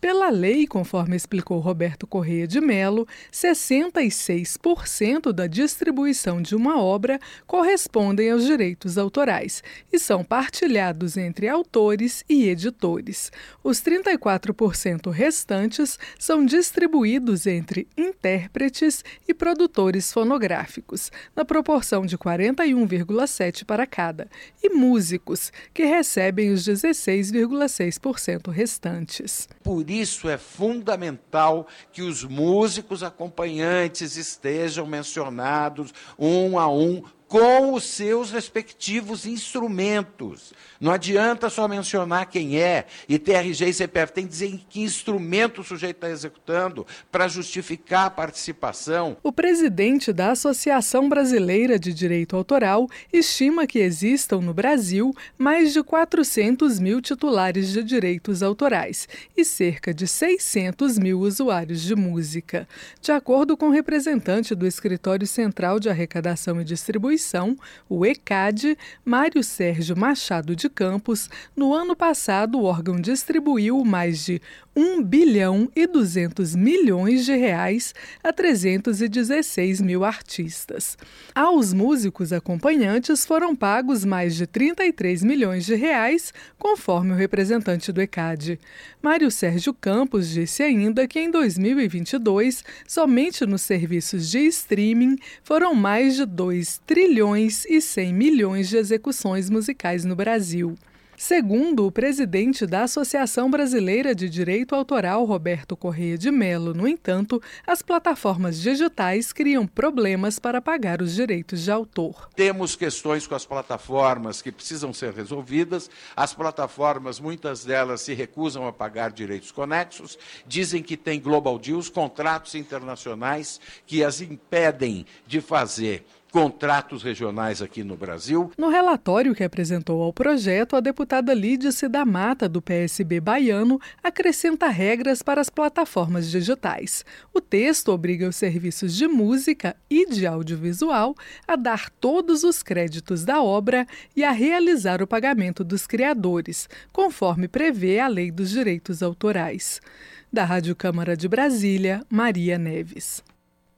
Pela lei, conforme explicou Roberto Correia de Mello, 66% da distribuição de uma obra correspondem aos direitos autorais e são partilhados entre autores e editores. Os 34% restantes são distribuídos entre intérpretes e produtores fonográficos, na proporção de 41,7 para cada, e músicos, que recebem os 16,6% restantes. Por por isso é fundamental que os músicos acompanhantes estejam mencionados um a um com os seus respectivos instrumentos. Não adianta só mencionar quem é e ter RG e CPF, tem que dizer que instrumento o sujeito está executando para justificar a participação. O presidente da Associação Brasileira de Direito Autoral estima que existam no Brasil mais de 400 mil titulares de direitos autorais e cerca de 600 mil usuários de música. De acordo com o representante do Escritório Central de Arrecadação e Distribuição, Distribuição, o ECAD, Mário Sérgio Machado de Campos, no ano passado o órgão distribuiu mais de 1 bilhão e 200 milhões de reais a 316 mil artistas. Aos músicos acompanhantes foram pagos mais de 33 milhões de reais, conforme o representante do ECAD. Mário Sérgio Campos disse ainda que em 2022, somente nos serviços de streaming, foram mais de 2 trilhões e 100 milhões de execuções musicais no Brasil. Segundo o presidente da Associação Brasileira de Direito Autoral, Roberto Correia de Mello, no entanto, as plataformas digitais criam problemas para pagar os direitos de autor. Temos questões com as plataformas que precisam ser resolvidas. As plataformas, muitas delas, se recusam a pagar direitos conexos, dizem que tem global deals, contratos internacionais que as impedem de fazer contratos regionais aqui no Brasil. No relatório que apresentou ao projeto, a deputada Lídice da Mata, do PSB baiano, acrescenta regras para as plataformas digitais. O texto obriga os serviços de música e de audiovisual a dar todos os créditos da obra e a realizar o pagamento dos criadores, conforme prevê a Lei dos Direitos Autorais. Da Rádio Câmara de Brasília, Maria Neves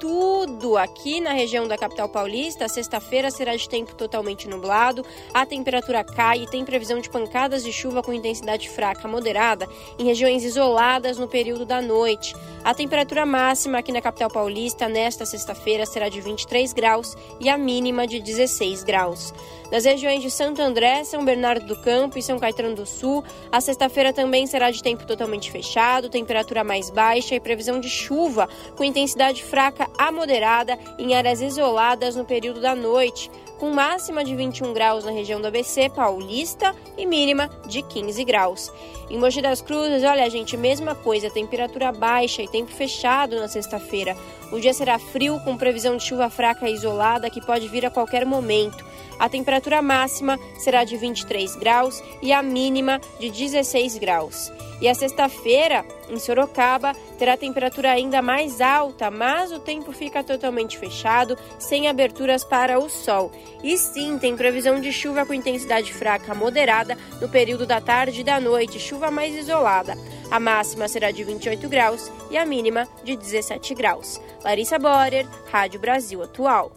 tudo aqui na região da capital paulista. Sexta-feira será de tempo totalmente nublado, a temperatura cai e tem previsão de pancadas de chuva com intensidade fraca moderada em regiões isoladas no período da noite. A temperatura máxima aqui na capital paulista nesta sexta-feira será de 23 graus e a mínima de 16 graus. Nas regiões de Santo André, São Bernardo do Campo e São Caetano do Sul, a sexta-feira também será de tempo totalmente fechado, temperatura mais baixa e previsão de chuva com intensidade fraca a moderada em áreas isoladas no período da noite, com máxima de 21 graus na região do ABC Paulista e mínima de 15 graus. Em Mogi das Cruzes, olha, gente, mesma coisa, temperatura baixa e tempo fechado na sexta-feira. O dia será frio, com previsão de chuva fraca e isolada que pode vir a qualquer momento. A temperatura máxima será de 23 graus e a mínima de 16 graus. E a sexta-feira, em Sorocaba, terá temperatura ainda mais alta, mas o tempo fica totalmente fechado, sem aberturas para o sol. E sim, tem previsão de chuva com intensidade fraca moderada no período da tarde e da noite, chuva mais isolada. A máxima será de 28 graus e a mínima de 17 graus. Larissa Borer, Rádio Brasil Atual.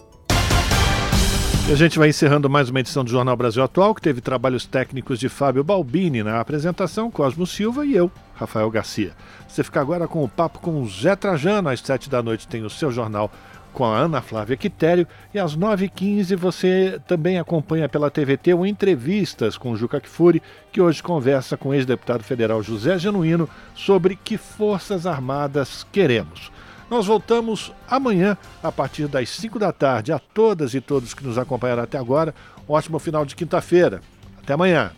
E a gente vai encerrando mais uma edição do Jornal Brasil Atual, que teve trabalhos técnicos de Fábio Balbini na apresentação, Cosmo Silva e eu, Rafael Garcia. Você fica agora com o papo com o Zé Trajano, às sete da noite tem o seu jornal com a Ana Flávia Quitério e às 9h15 você também acompanha pela TVT o Entrevistas com Juca Kfouri, que hoje conversa com o ex-deputado federal José Genuíno sobre que forças armadas queremos. Nós voltamos amanhã, a partir das 5 da tarde. A todas e todos que nos acompanharam até agora, um ótimo final de quinta-feira. Até amanhã.